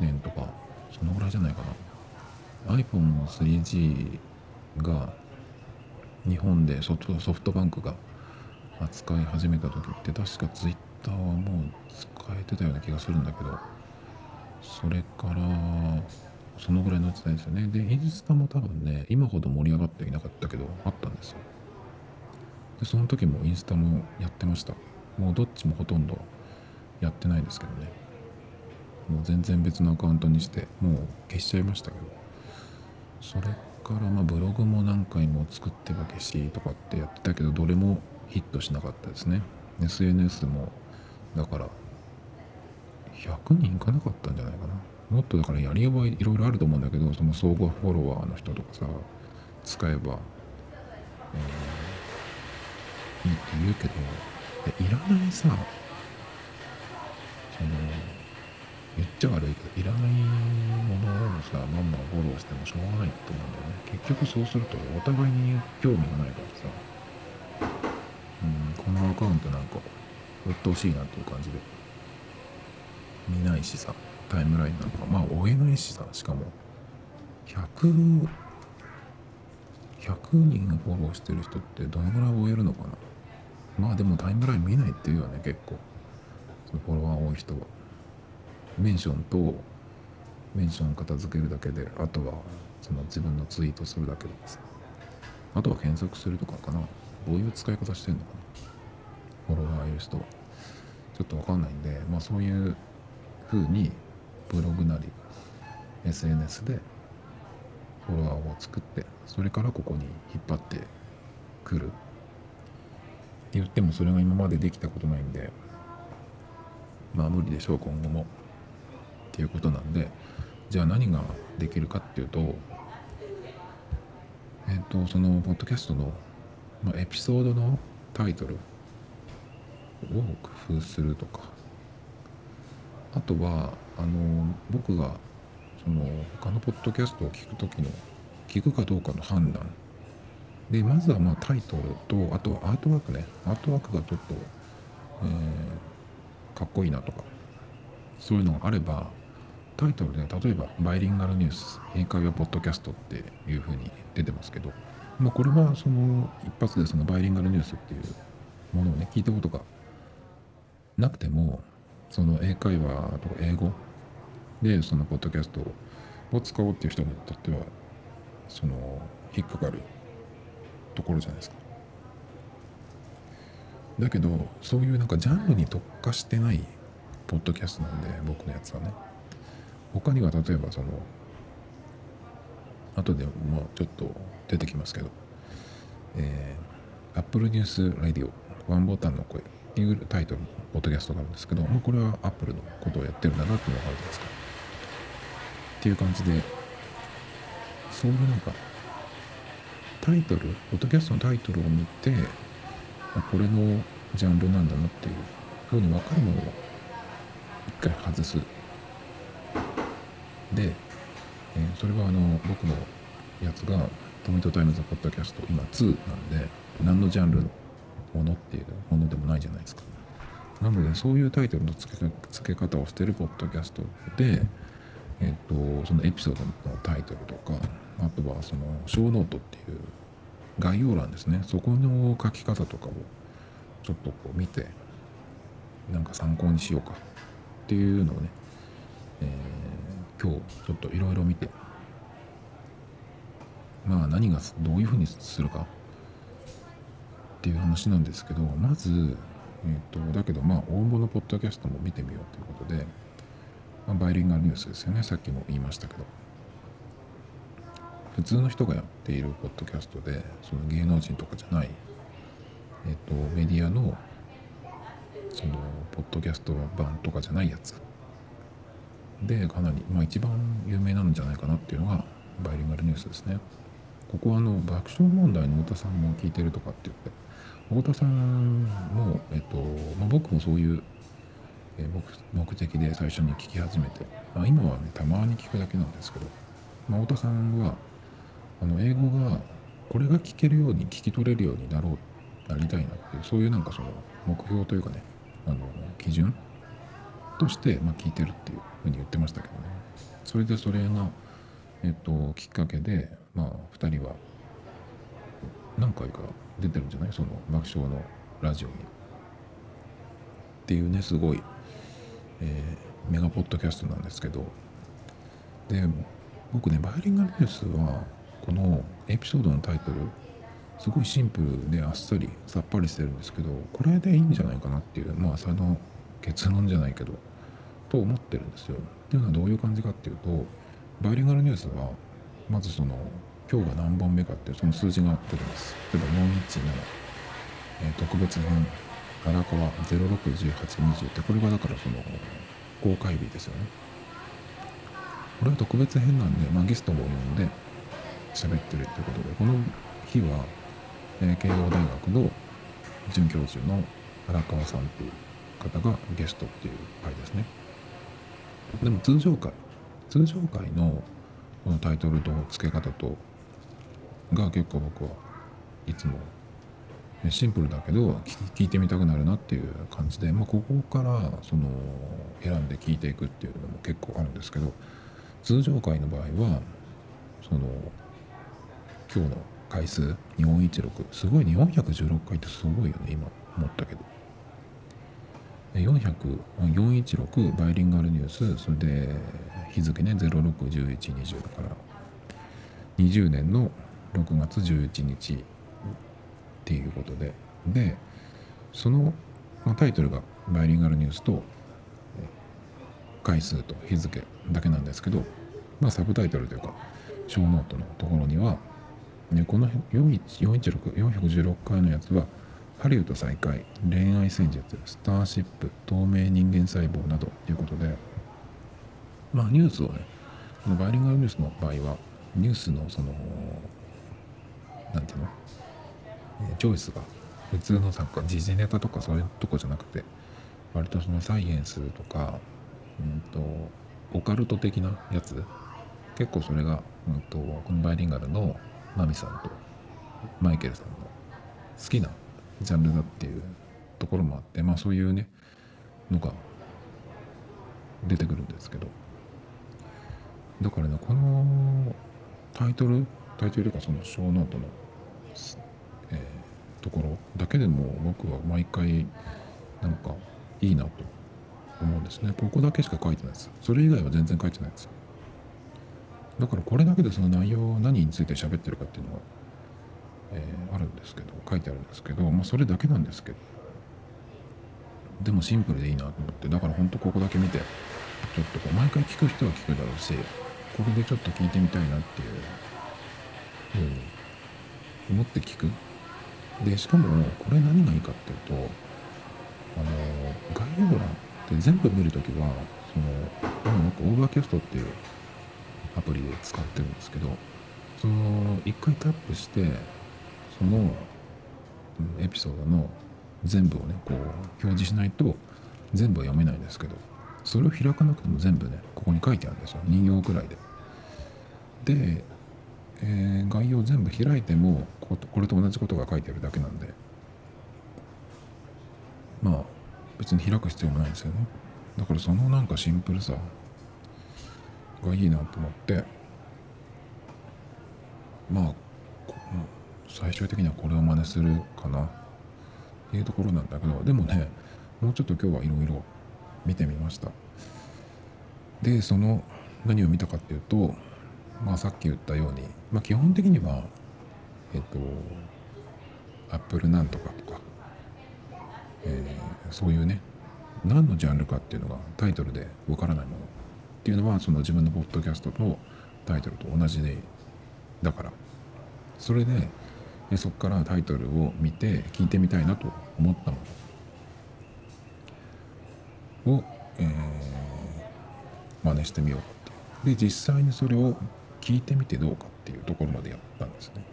A: 年とか、そのぐらいじゃないかな。iPhone の 3G が日本でソフトソフトバンクが扱い始めた時って確かツイッターはもう使えてたような気がするんだけどそれからそのぐらいの時代ですよね。で、インスタも多分ね、今ほど盛り上がっていなかったけど、あったんですよ。で、その時もインスタもやってました。もうどっちもほとんどやってないですけどね。もう全然別のアカウントにして、もう消しちゃいましたけど。それからまあブログも何回も作っては消しとかってやってたけど、どれもヒットしなかったですね。SNS も、だから、100人いかなかったんじゃないかな。もっとだからやりようはいろいろあると思うんだけどその相互フォロワーの人とかさ使えば、えー、いいって言うけどいらないさその言っちゃ悪いけどいらないものをさまんまフォローしてもしょうがないと思うんだよね。結局そうするとお互いに興味がないからさうんこのアカウントなんかうっとうしいなっていう感じで見ないしさ。タイムラインなんかまあ追えないしさしかも100 100人フォローしてる人ってどのぐらい追えるのかな。まあでもタイムライン見ないっていうよね結構。そのフォロワー多い人は。メンションとメンション片付けるだけであとはその自分のツイートするだけでさ。あとは検索するとかかな。どういう使い方してんのかな。フォロワーいる人は。ちょっとわかんないんでまあそういう風にブログなり SNS でフォロワーを作ってそれからここに引っ張ってくる。って言ってもそれが今までできたことないんでまあ無理でしょう今後も。っていうことなんでじゃあ何ができるかっていうとえっ、とそのポッドキャストの、まあ、エピソードのタイトルを工夫するとかあとはあの僕がその他のポッドキャストを聞く時の聞くかどうかの判断。でまずはまあタイトルとあとはアートワークね。アートワークがちょっと、えー、かっこいいなとか。そういうのがあればタイトルで例えばバイリンガルニュース英会話ポッドキャストっていうふうに出てますけど、まあ、これはその一発でそのバイリンガルニュースっていうものをね聞いたことがなくてもその英会話とか英語でそのポッドキャストを使おうっていう人にとってはその引っかかるところじゃないですか。だけどそういうなんかジャンルに特化してないポッドキャストなんで僕のやつはね他には例えばその後でもちょっと出てきますけど、えー、Apple News Radio ワンボタンの声っていうタイトルのポッドキャストがあるんですけど、まあ、これは Apple のことをやってるんだなっていうのがあるじゃないですか。っていう感じでそういうなんかタイトルポッドキャストのタイトルを見てこれのジャンルなんだなっていうふうに分かるものを一回外す。で、えー、それはあの僕のやつがトミトタイムズポッドキャスト今2なんで何のジャンルのものっていうものでもないじゃないですか。なのでそういうタイトルの付け付け方をしてるポッドキャストで、えっ、ー、とそのエピソードのタイトルとかあとはそのショーノートっていう概要欄ですね。そこの書き方とかをちょっとこう見てなんか参考にしようかっていうのをね、えー、今日ちょっといろいろ見て。まあ何がどういうふうにするかっていう話なんですけどまず、えーと、だけどまあ大物ポッドキャストも見てみようということで、まあ、バイリンガルニュースですよね。さっきも言いましたけど。普通の人がやっているポッドキャストでその芸能人とかじゃない、えっと、メディアのそのポッドキャスト版とかじゃないやつ。でかなり、まあ、一番有名なんじゃないかなっていうのがバイリンガルニュースですね。ここはあの爆笑問題の太田さんも聞いてるとかって言って。太田さんも、えっとまあ、僕もそういう目的で最初に聞き始めて、まあ、今はねたまに聞くだけなんですけど、まあ、太田さんはあの英語がこれが聞けるように聞き取れるようになろうなりたいなっていうそういうなんかその目標というかねあの基準として、ま、聞いてるっていうふうに言ってましたけどね。それでそれが、えっと、きっかけで、まあ、2人は何回か出てるんじゃない？その爆笑のラジオに。っていうねすごい、えー、メガポッドキャストなんですけどで僕ねバイリンガルニュースはこのエピソードのタイトルすごいシンプルであっさりさっぱりしてるんですけどこれでいいんじゃないかなっていうまあその結論じゃないけどと思ってるんですよ。っていうのはどういう感じかっていうとバイリンガルニュースはまずその今日が何本目かっていうその数字が出てます。例えば417、えー、特別編荒川061820ってこれがだからその公開日ですよね。これは特別編なんで、まあ、ゲストも呼んで喋ってるってことでこの日は、えー、慶応大学の准教授の荒川さんっていう方がゲストっていう回ですねでも通常回通常回のこのタイトルと付け方とが結構僕はいつもシンプルだけど聞いてみたくなるなっていう感じで、まあ、ここからその選んで聞いていくっていうのも結構あるんですけど通常回の場合はその今日の回数416すごいね416回ってすごいよね今思ったけど。416バイリンガルニュースそれで日付ね061120だから20年の6月11日っていうことで。でその、ま、タイトルがバイリンガルニュースと回数と日付だけなんですけど、まあ、サブタイトルというかショーノートのところにはね、この416416回のやつはハリウッド再開恋愛戦術スターシップ透明人間細胞などということでまあニュースをねこのバイリンガルニュースの場合はニュースのそのなんていうの？チョイスが普通の作家時事ネタとかそういうとこじゃなくて割とそのサイエンスとか、うんと、オカルト的なやつ？結構それが、うんとこのバイリンガルのマミさんとマイケルさんの好きなジャンルだっていうところもあってまあそういうねのが出てくるんですけど。だからねこのタイトルタイトルというかその小ノートの、えー、ところだけでも僕は毎回なんかいいなと思うんですね。ここだけしか書いてないです。それ以外は全然書いてないですだからこれだけでその内容何について喋ってるかっていうのは、えー、あるんですけど書いてあるんですけどまあそれだけなんですけどでもシンプルでいいなと思ってだからほんとここだけ見てちょっとこう毎回聞く人は聞くだろうしこれでちょっと聞いてみたいなっていう思って聞く？でしかもこれ何がいいかっていうとあの概要欄って全部見るときはその今僕 Overcast っていうアプリで使ってるんですけどその一回タップしてそのエピソードの全部をねこう表示しないと全部は読めないんですけどそれを開かなくても全部ねここに書いてあるんですよ。2行くらいで。で、えー、概要全部開いてもこれと同じことが書いてあるだけなんで。まあ別に開く必要もないんですよね。だからそのなんかシンプルさがいいなと思って。まあ最終的にはこれを真似するかな。っていうところなんだけど。でもねもうちょっと今日はいろいろ見てみました。でその何を見たかっていうとまあさっき言ったように、まあ、基本的にはえっとアップルなんとかとか、えー、そういうね何のジャンルかっていうのがタイトルでわからないもの。っていうのはその自分のポッドキャストのタイトルと同じでだから。それでそこからタイトルを見て聞いてみたいなと思ったもの。を、えー、真似してみようかって。いうで実際にそれを聞いてみてどうかっていうところまでやったんですね。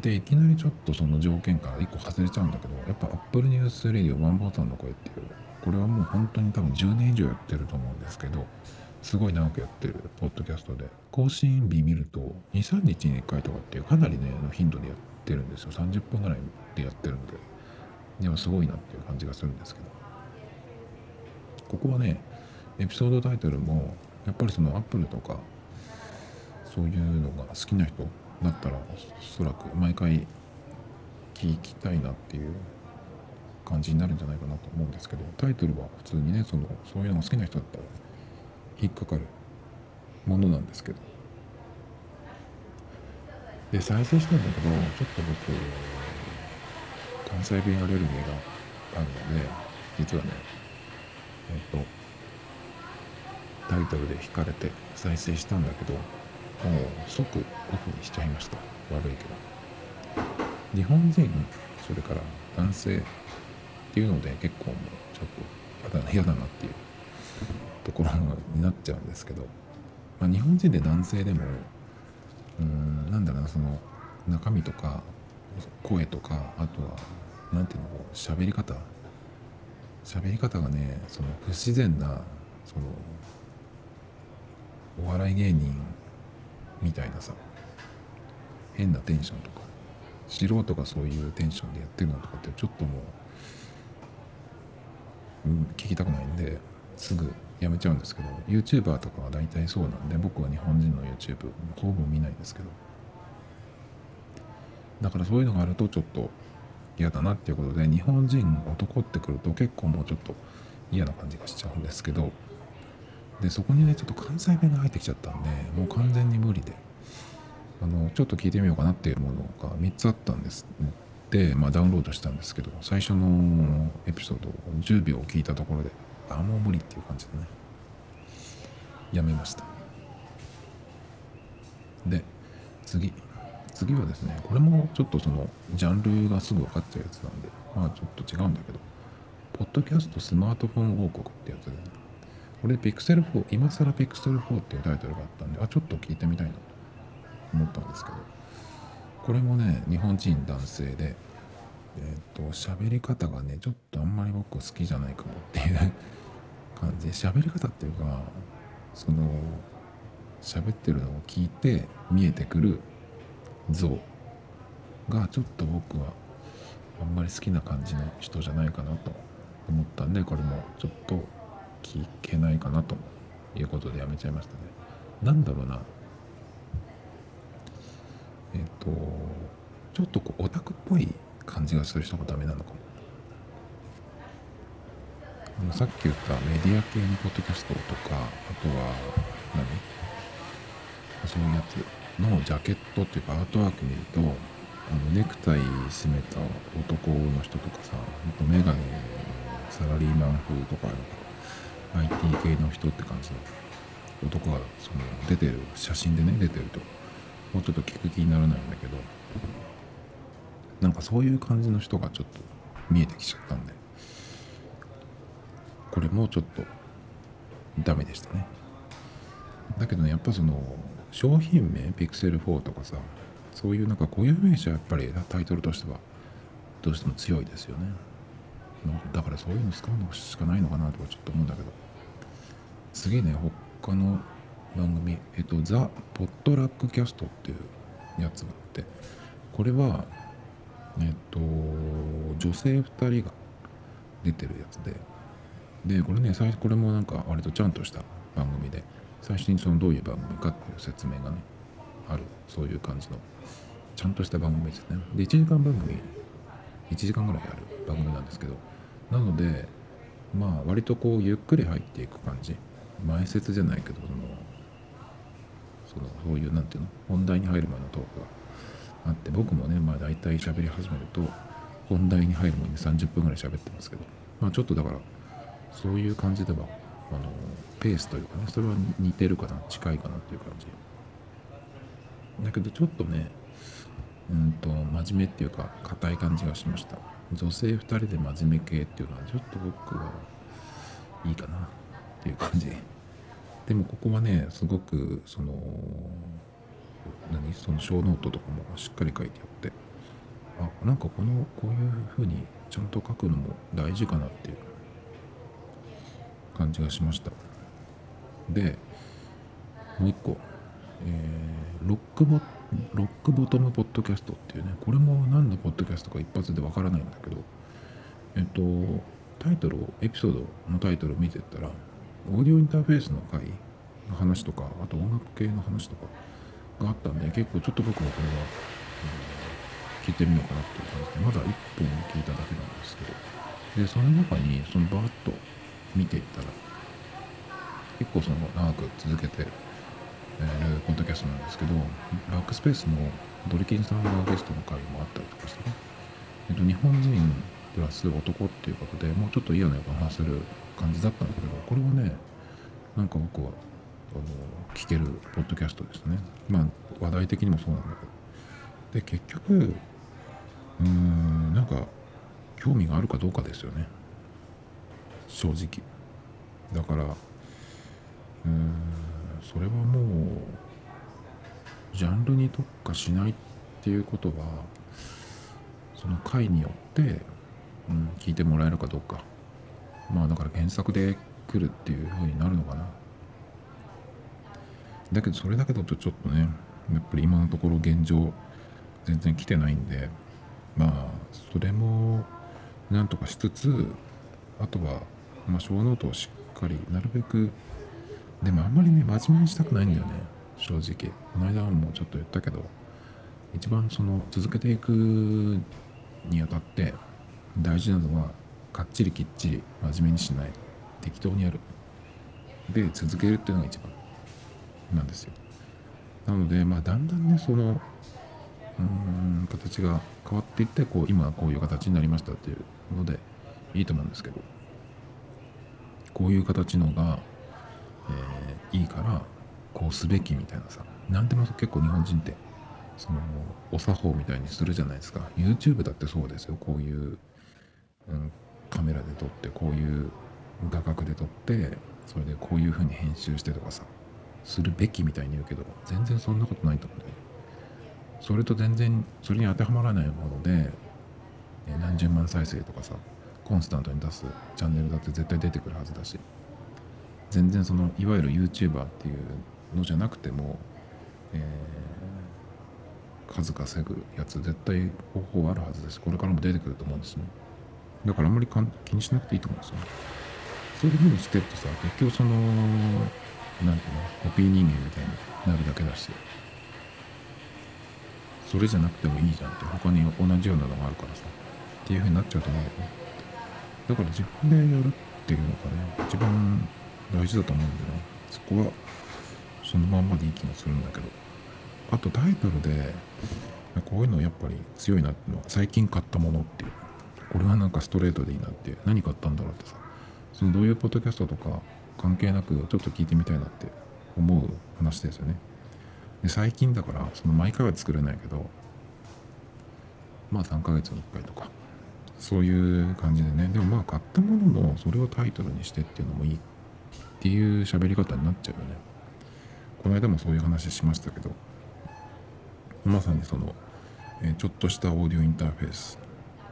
A: でいきなりちょっとその条件から1個外れちゃうんだけどやっぱ Apple News Radio ワンボタンの声っていうこれはもう本当に多分10年以上やってると思うんですけどすごい長くやってるポッドキャストで更新日見ると23日に1回とかっていうかなりねの頻度でやってるんですよ。30分ぐらいでやってるんで。でもすごいなっていう感じがするんですけど。ここはねエピソードタイトルもやっぱりそのアップルとかそういうのが好きな人だったらおそらく毎回聞きたいなっていう感じになるんじゃないかなと思うんですけどタイトルは普通にねそのそういうのが好きな人だったら引っかかるものなんですけど。で再生したんだけどちょっと僕関西弁アレルギーがあるので実はねえっ、とタイトルで引かれて再生したんだけどもう即オフにしちゃいました。悪いけど。日本人それから男性っていうので結構もうちょっと嫌だな嫌だなっていうところになっちゃうんですけど、まあ、日本人で男性でもうんなんだろうなその中身とか声とかあとは何ていうの喋り方。喋り方がねその不自然なそのお笑い芸人みたいなさ変なテンションとか素人がそういうテンションでやってるのとかってちょっともう、うん、聞きたくないんですぐやめちゃうんですけど YouTuber とかは大体そうなんで僕は日本人の YouTube ほぼ見ないんですけど。だからそういうのがあるとちょっと嫌だなっていうことで日本人男ってくると結構もうちょっと嫌な感じがしちゃうんですけどでそこにねちょっと関西弁が入ってきちゃったんでもう完全に無理で。あのちょっと聞いてみようかなっていうものが3つあったんですで、まあ、ダウンロードしたんですけど最初のエピソード10秒聞いたところであもう無理っていう感じでね。やめました。で次。次はですねこれもちょっとそのジャンルがすぐ分かっちゃうやつなんでまあちょっと違うんだけどポッドキャストスマートフォン王国ってやつでね。これピクセル4今更ピクセル4っていうタイトルがあったんであちょっと聞いてみたいなと思ったんですけどこれもね日本人男性でえっ、ー、と喋り方がねちょっとあんまり僕好きじゃないかもっていう感じ。で喋り方っていうかその喋ってるのを聞いて見えてくる像がちょっと僕はあんまり好きな感じの人じゃないかなと思ったんでこれもちょっと聞けないかなということでやめちゃいましたね。なんだろうな。えっ、とちょっとこうオタクっぽい感じがする人がダメなのかも。さっき言ったメディア系のポッドキャストとかあとは何？そういうやつのジャケットっていうかアートワーク見るとあのネクタイ締めた男の人とかさあとメガネサラリーマン風とか。IT 系の人って感じの男がその出てる写真でね出てるともうちょっと聞く気にならないんだけどなんかそういう感じの人がちょっと見えてきちゃったんで。これもうちょっとダメでしたね。だけどねやっぱその商品名ピクセル4とかさそういうなんか固有名詞はやっぱりタイトルとしてはどうしても強いですよね。からそういうの使うのしかないのかなとかちょっと思うんだけど。次ね他の番組えっとザ・ポットラックキャストっていうやつがあってこれはえっと女性2人が出てるやつででこれね最初これもなんか割とちゃんとした番組で最初にそのどういう番組かっていう説明がねあるそういう感じのちゃんとした番組ですね。で1時間番組1時間ぐらいある番組なんですけどなのでまあ割とこうゆっくり入っていく感じ。前説じゃないけどそのそのそういうなんていうの？本題に入る前のトークがあって僕もねまあ大体喋り始めると本題に入る前に30分ぐらい喋ってますけどまあちょっとだからそういう感じではあのペースというかねそれは似てるかな近いかなっていう感じ。だけどちょっとねうんと真面目っていうか硬い感じがしました。女性2人で真面目系っていうのはちょっと僕はいいかなっていう感じ。でもここはねすごくその何？そのショーノートとかもしっかり書いてあって。あなんかこのこういう風にちゃんと書くのも大事かなっていう感じがしました。でもう一個、えー、ロックボ Rock Bottom Podcast っていうねこれも何のポッドキャストか一発でわからないんだけどえっとタイトルをエピソードのタイトルを見てったらオーディオインターフェースの回の話とかあと音楽系の話とかがあったんで結構ちょっと僕もこれは、うん、聞いてみようかなっていう感じでまだ1本聞いただけなんですけどでその中にそのバーッと見ていったら結構その長く続けて、えー、ポッドキャストなんですけどバックスペースのドリキンさんがゲストの回もあったりとかしてね、えっと、日本人プラス男っていうことでもうちょっと嫌な予感話せる感じだったんだけどこれはねなんか僕はあの聞けるポッドキャストですね。まあ話題的にもそうなんだけど。で結局うーんなんか興味があるかどうかですよね。正直。だからうんそれはもうジャンルに特化しないっていうことはその回によって、うん、聞いてもらえるかどうか。まあだから原作で来るっていう風になるのかな。だけどそれだけだとちょっとねやっぱり今のところ現状全然来てないんでまあそれもなんとかしつつあとはまあ小ノートをしっかりなるべくでもあんまりね真面目にしたくないんだよね。正直。この間もちょっと言ったけど一番その続けていくにあたって大事なのはかっちりきっちり真面目にしない。適当にやる。で続けるっていうのが一番なんですよ。なのでまあだんだんねそのうん形が変わっていってこう今こういう形になりましたっていうのでいいと思うんですけどこういう形のが、えー、いいからこうすべきみたいなさ何でも結構日本人ってそのお作法みたいにするじゃないですか。YouTube だってそうですよ。こういう、うん、カメラで撮ってこういう画角で撮ってそれでこういう風に編集してとかさするべきみたいに言うけど全然そんなことないと思うんだよね。それと全然それに当てはまらないもので何十万再生とかさコンスタントに出すチャンネルだって絶対出てくるはずだし。全然そのいわゆる YouTuber っていうのじゃなくても、えー、数稼ぐやつ絶対方法あるはずです。これからも出てくると思うんですね。だからあんまり気にしなくていいと思うんですよね。そういうふうにしてるとさ結局そのなんていうのコピー人間みたいになるだけだし。それじゃなくてもいいじゃんって他に同じようなのがあるからさ。っていうふうになっちゃうと思うんだよね。だから自分でやるっていうのがね一番大事だと思うんだよね。そこはそのまんまでいい気もするんだけど。あとタイトルでこういうのやっぱり強いなっていうのは最近買ったものっていう。これはなんかストレートでいいなって何買ったんだろうってさ。そのどういうポッドキャストとか関係なくちょっと聞いてみたいなって思う話ですよね。で最近だからその毎回は作れないけどまあ3ヶ月に1回とか。そういう感じでね。でもまあ買ったもののそれをタイトルにしてっていうのもいい。っていう喋り方になっちゃうよね。この間もそういう話しましたけどまさにその、えちょっとしたオーディオインターフェース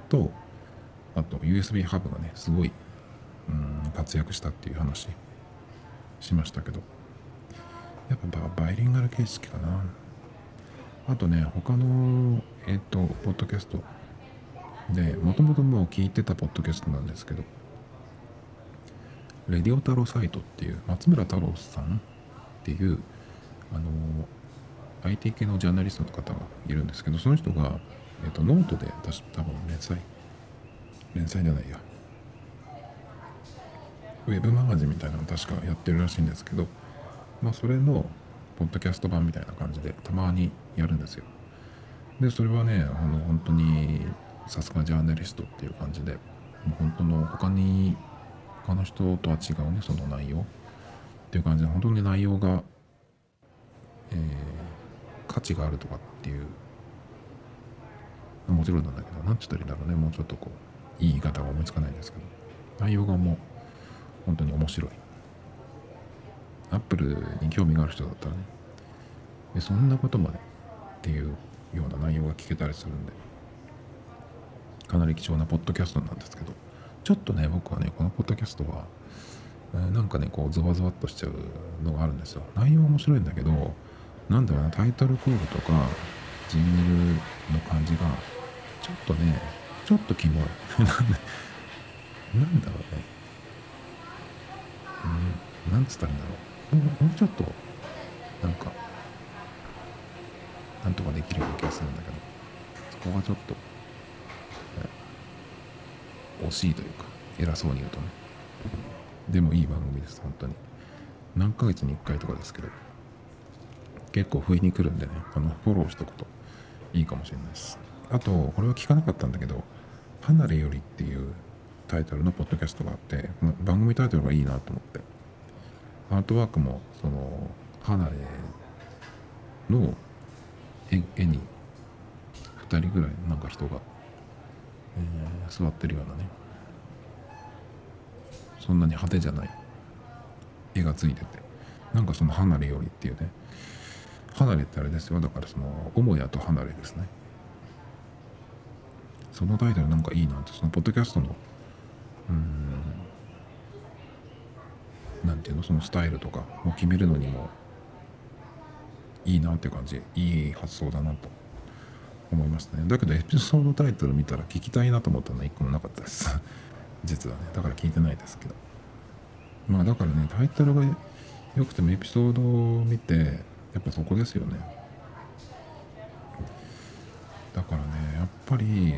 A: とあと USB ハブがねすごいうん活躍したっていう話しましたけどやっぱバイリンガル形式かな。あとね他のえっ、とポッドキャストでもともともう聞いてたポッドキャストなんですけど Radio TAROSITE っていう松村太郎さんっていうあの IT 系のジャーナリストの方がいるんですけどその人が、えっと、ノートで私多分連載連載じゃないや。ウェブマガジンみたいなの確かやってるらしいんですけどまあそれのポッドキャスト版みたいな感じでたまにやるんですよ。でそれはねあの本当にさすがジャーナリストっていう感じでもう本当の他に他の人とは違うねその内容。っていう感じで本当に内容が、えー、価値があるとかっていうもちろんなんだけど何て言ったらいいんだろうね。もうちょっとこういい言い方が思いつかないんですけど。内容がもう本当に面白い。アップルに興味がある人だったらね。でそんなことまでっていうような内容が聞けたりするんで。かなり貴重なポッドキャストなんですけど。ちょっとね僕はねこのポッドキャストは、なんかねこうゾワゾワっとしちゃうのがあるんですよ。内容は面白いんだけどなんだろうなタイトルコールとかジングルの感じがちょっとねちょっとキモい。なんだろうね。うん、なんつったらいいんだろう。もうもうちょっとなんかなんとかできるような気がするんだけど。そこがちょっと、惜しいというか偉そうに言うとね。でもいい番組です本当に。何ヶ月に1回とかですけど結構不意に来るんでねあのフォローしとくといいかもしれないです。あとこれは聞かなかったんだけど「離れより」っていうタイトルのポッドキャストがあって番組タイトルがいいなと思って。アートワークもその離れの絵に2人ぐらいなんか人が、えー、座ってるようなね。そんなに派手じゃない。絵がついてて。なんかその離れよりっていうね。離れってあれですよ。だからその母屋と離れですね。そのタイトルなんかいいなって。そのポッドキャストのうんなんていうの？そのスタイルとかを決めるのにもいいなって感じ。いい発想だなと。思いましたね。だけどエピソードタイトル見たら聞きたいなと思ったのは一個もなかったです。実はね。だから聞いてないですけど。まあだからねタイトルが良くてもエピソードを見てやっぱそこですよね。だからねやっぱり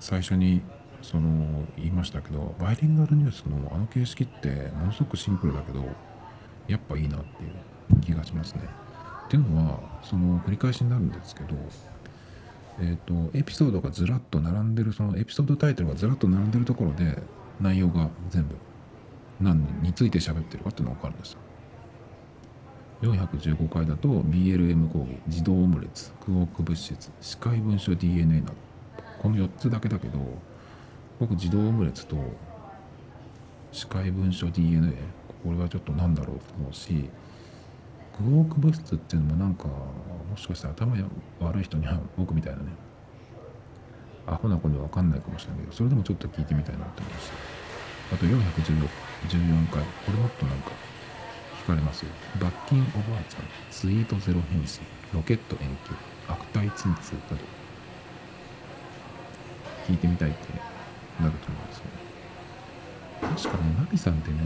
A: 最初にその言いましたけどバイリンガルニュースのあの形式ってものすごくシンプルだけどやっぱいいなっていう気がしますね。っていうのはその繰り返しになるんですけどえ、ー、とエピソードがずらっと並んでるそのエピソードタイトルがずらっと並んでるところで内容が全部何について喋ってるかっていうのが分かるんですよ。415回だと BLM 講義自動オムレツクオーク物質視界文書 DNA などこの4つだけだけど僕自動オムレツと視界文書 DNA これはちょっとなんだろうと思うしグオーク物質っていうのもなんかもしかしたら頭悪い人には僕みたいなね。アホな子には分かんないかもしれないけどそれでもちょっと聞いてみたいなって思うしあと414回。これもっとなんか聞かれますよ。罰金おばあちゃんツイートゼロ返信。ロケット延期。悪態ツンツなど。聞いてみたいってなると思うんですよね。確かねナビさんってね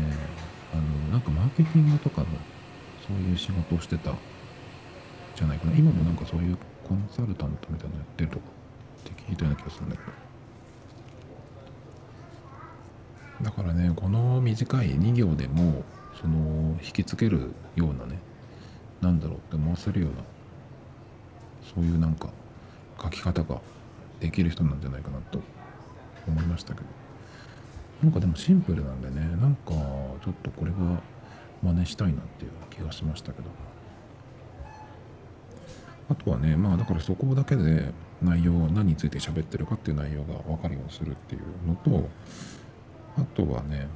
A: あのなんかマーケティングとかのそういう仕事をしてたじゃないかな。今もなんかそういうコンサルタントみたいなのやってるとかって聞いたような気がするんだけど。だからねこの短い2行でもその引きつけるようなねなんだろうって思わせるようなそういうなんか書き方ができる人なんじゃないかなと思いましたけど。なんかでもシンプルなんでねなんかちょっとこれは真似したいなっていう気がしましたけど。あとはねまあだからそこだけで内容何について喋ってるかっていう内容が分かるようにするっていうのとあとはね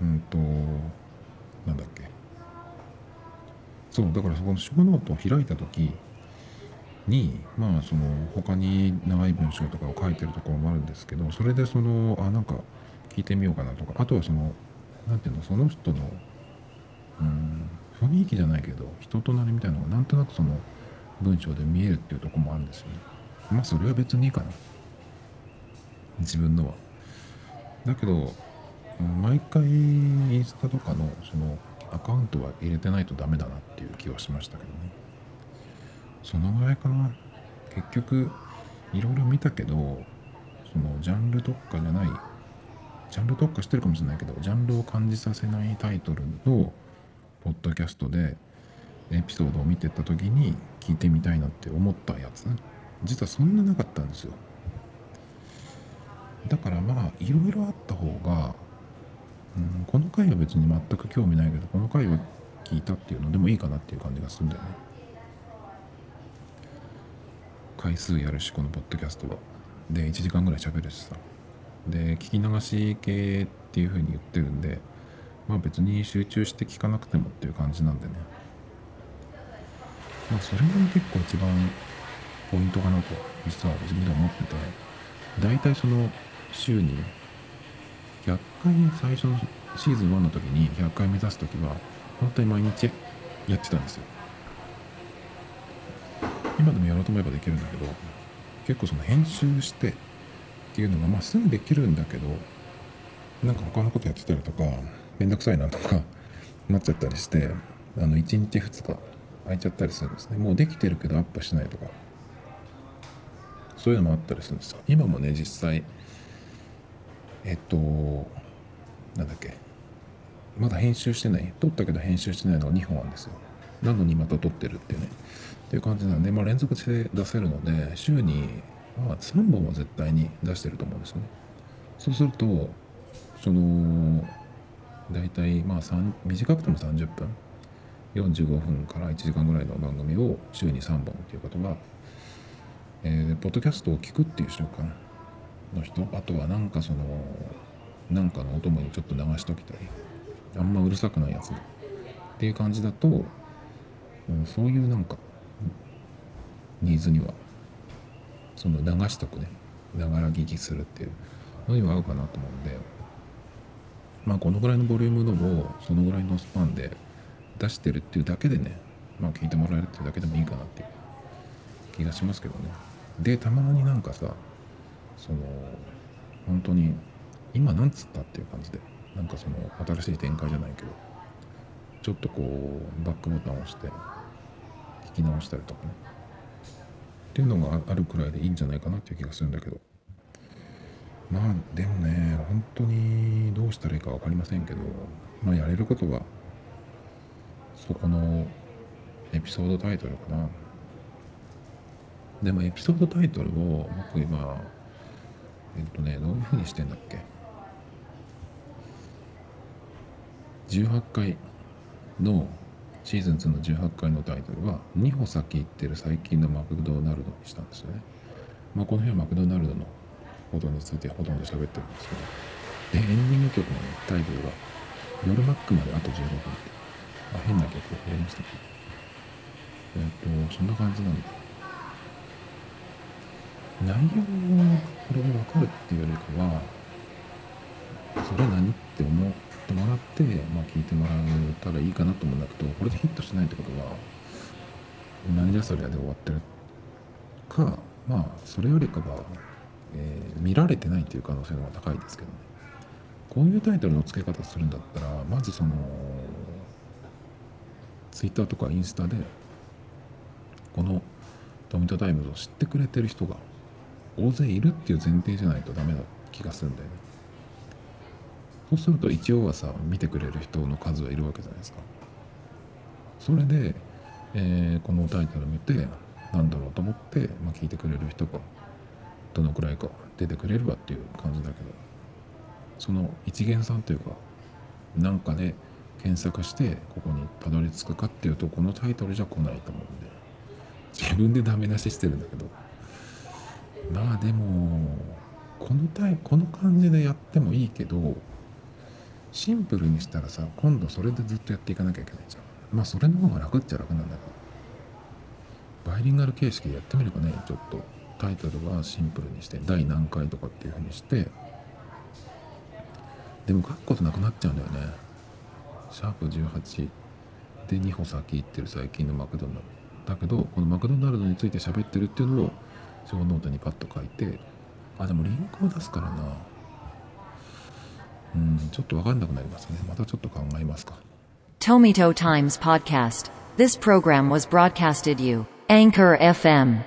A: うんとなんだっけ。そうだからそこの小ノートを開いた時にまあその他に長い文章とかを書いてるところもあるんですけどそれでそのあなんか聞いてみようかなとかあとはその何ていうのその人のうん雰囲気じゃないけど人となりみたいなのがなんとなくその文章で見えるっていうとこもあるんですよね。まあそれは別にいいかな。自分のは。だけど毎回インスタとかのそのアカウントは入れてないとダメだなっていう気はしましたけどね。そのぐらいかな。結局いろいろ見たけどそのジャンル特化じゃないジャンル特化してるかもしれないけどジャンルを感じさせないタイトルのポッドキャストでエピソードを見てた時に聞いてみたいなって思ったやつ。実はそんななかったんですよ。だからまあいろいろあった方が、うん、この回は別に全く興味ないけどこの回は聞いたっていうのでもいいかなっていう感じがするんだよね。回数やるしこのポッドキャストは。で1時間ぐらい喋るしさ。で聞き流し系っていう風に言ってるんでまあ別に集中して聞かなくてもっていう感じなんでね。まあそれが結構一番ポイントかなと実は自分では思ってて大体その週に100回最初のシーズン1の時に100回目指す時は本当に毎日やってたんですよ。今でもやろうと思えばできるんだけど結構その編集してっていうのがまあすぐできるんだけどなんか他のことやってたりとかめんどくさいなとかなっちゃったりしてあの1日2日空いちゃったりするんですね。もうできてるけどアップしないとか。そういうのもあったりするんですよ。今もね実際えっとなんだっけ。まだ編集してない。撮ったけど編集してないのが2本あるんですよ。なのにまた撮ってるっていうね。っていう感じなんで、まあ、連続して出せるので週に、まあ、3本は絶対に出してると思うんですよね。そうするとその大体まあ短くても30分。45分から1時間ぐらいの番組を週に3本っていうことは、えー、ポッドキャストを聞くっていう習慣の人あとはなんかそのなんかのお供にちょっと流しときたりあんまうるさくないやつっていう感じだと、うん、そういうなんかニーズにはその流しとくねながら聞きするっていうのには合うかなと思うんでまあこのぐらいのボリュームのをそのぐらいのスパンで出してるっていうだけでねまあ聞いてもらえるっていうだけでもいいかなっていう気がしますけどね。でたまになんかさその本当に今なんつったっていう感じでなんかその新しい展開じゃないけどちょっとこうバックボタンを押して聞き直したりとかね。っていうのがあるくらいでいいんじゃないかなっていう気がするんだけど。まあでもね本当にどうしたらいいか分かりませんけどまあやれることはそこのエピソードタイトルかなでもエピソードタイトルを僕今えっとねどういうふうにしてんだっけ18回のシーズン2の18回のタイトルは2歩先行ってる最近のマクドナルドにしたんですよね。まあ、この辺はマクドナルドのことについてほとんど喋ってるんですけど。で、エンディング曲の、ね、タイトルが夜マックまであと15分って。あ、変な曲やりましたけ？えっ、と、そんな感じなんです。内容をこれで分かるっていうよりかは、それ何って思ってもらって、まあ、聞いてもらえたらいいかなと思うんだけどこれでヒットしないってことは何じゃそりゃで終わってるかまあそれよりかは、えー、見られてないっていう可能性の方が高いですけどねこういうタイトルの付け方するんだったらまずそのツイッターとかインスタでこのトミトタイムズを知ってくれてる人が大勢いるっていう前提じゃないとダメな気がするんだよね。そうすると一応はさ見てくれる人の数はいるわけじゃないですか。それで、えー、このタイトル見てなんだろうと思って、まあ、聞いてくれる人がどのくらいか出てくれればっていう感じだけどその一元さんというかなんかで検索してここにたどり着くかっていうとこのタイトルじゃ来ないと思うんで。自分でダメ出ししてるんだけど。まあでもこのタイこの感じでやってもいいけどシンプルにしたらさ今度それでずっとやっていかなきゃいけないじゃん。まあそれの方が楽っちゃ楽なんだけど。バイリンガル形式でやってみればねちょっと。タイトルはシンプルにして第何回とかっていうふうにして。でも書くことなくなっちゃうんだよね。シャープ18で2歩先行ってる最近のマクドナルドだけどこのマクドナルドについて喋ってるっていうのをショーノートにパッと書いてあでもリンクを出すからなうんちょっと分かんなくなりますねまたちょっと考えますか
B: Tomito Times Podcast. This program was broadcasted you. Anchor FM.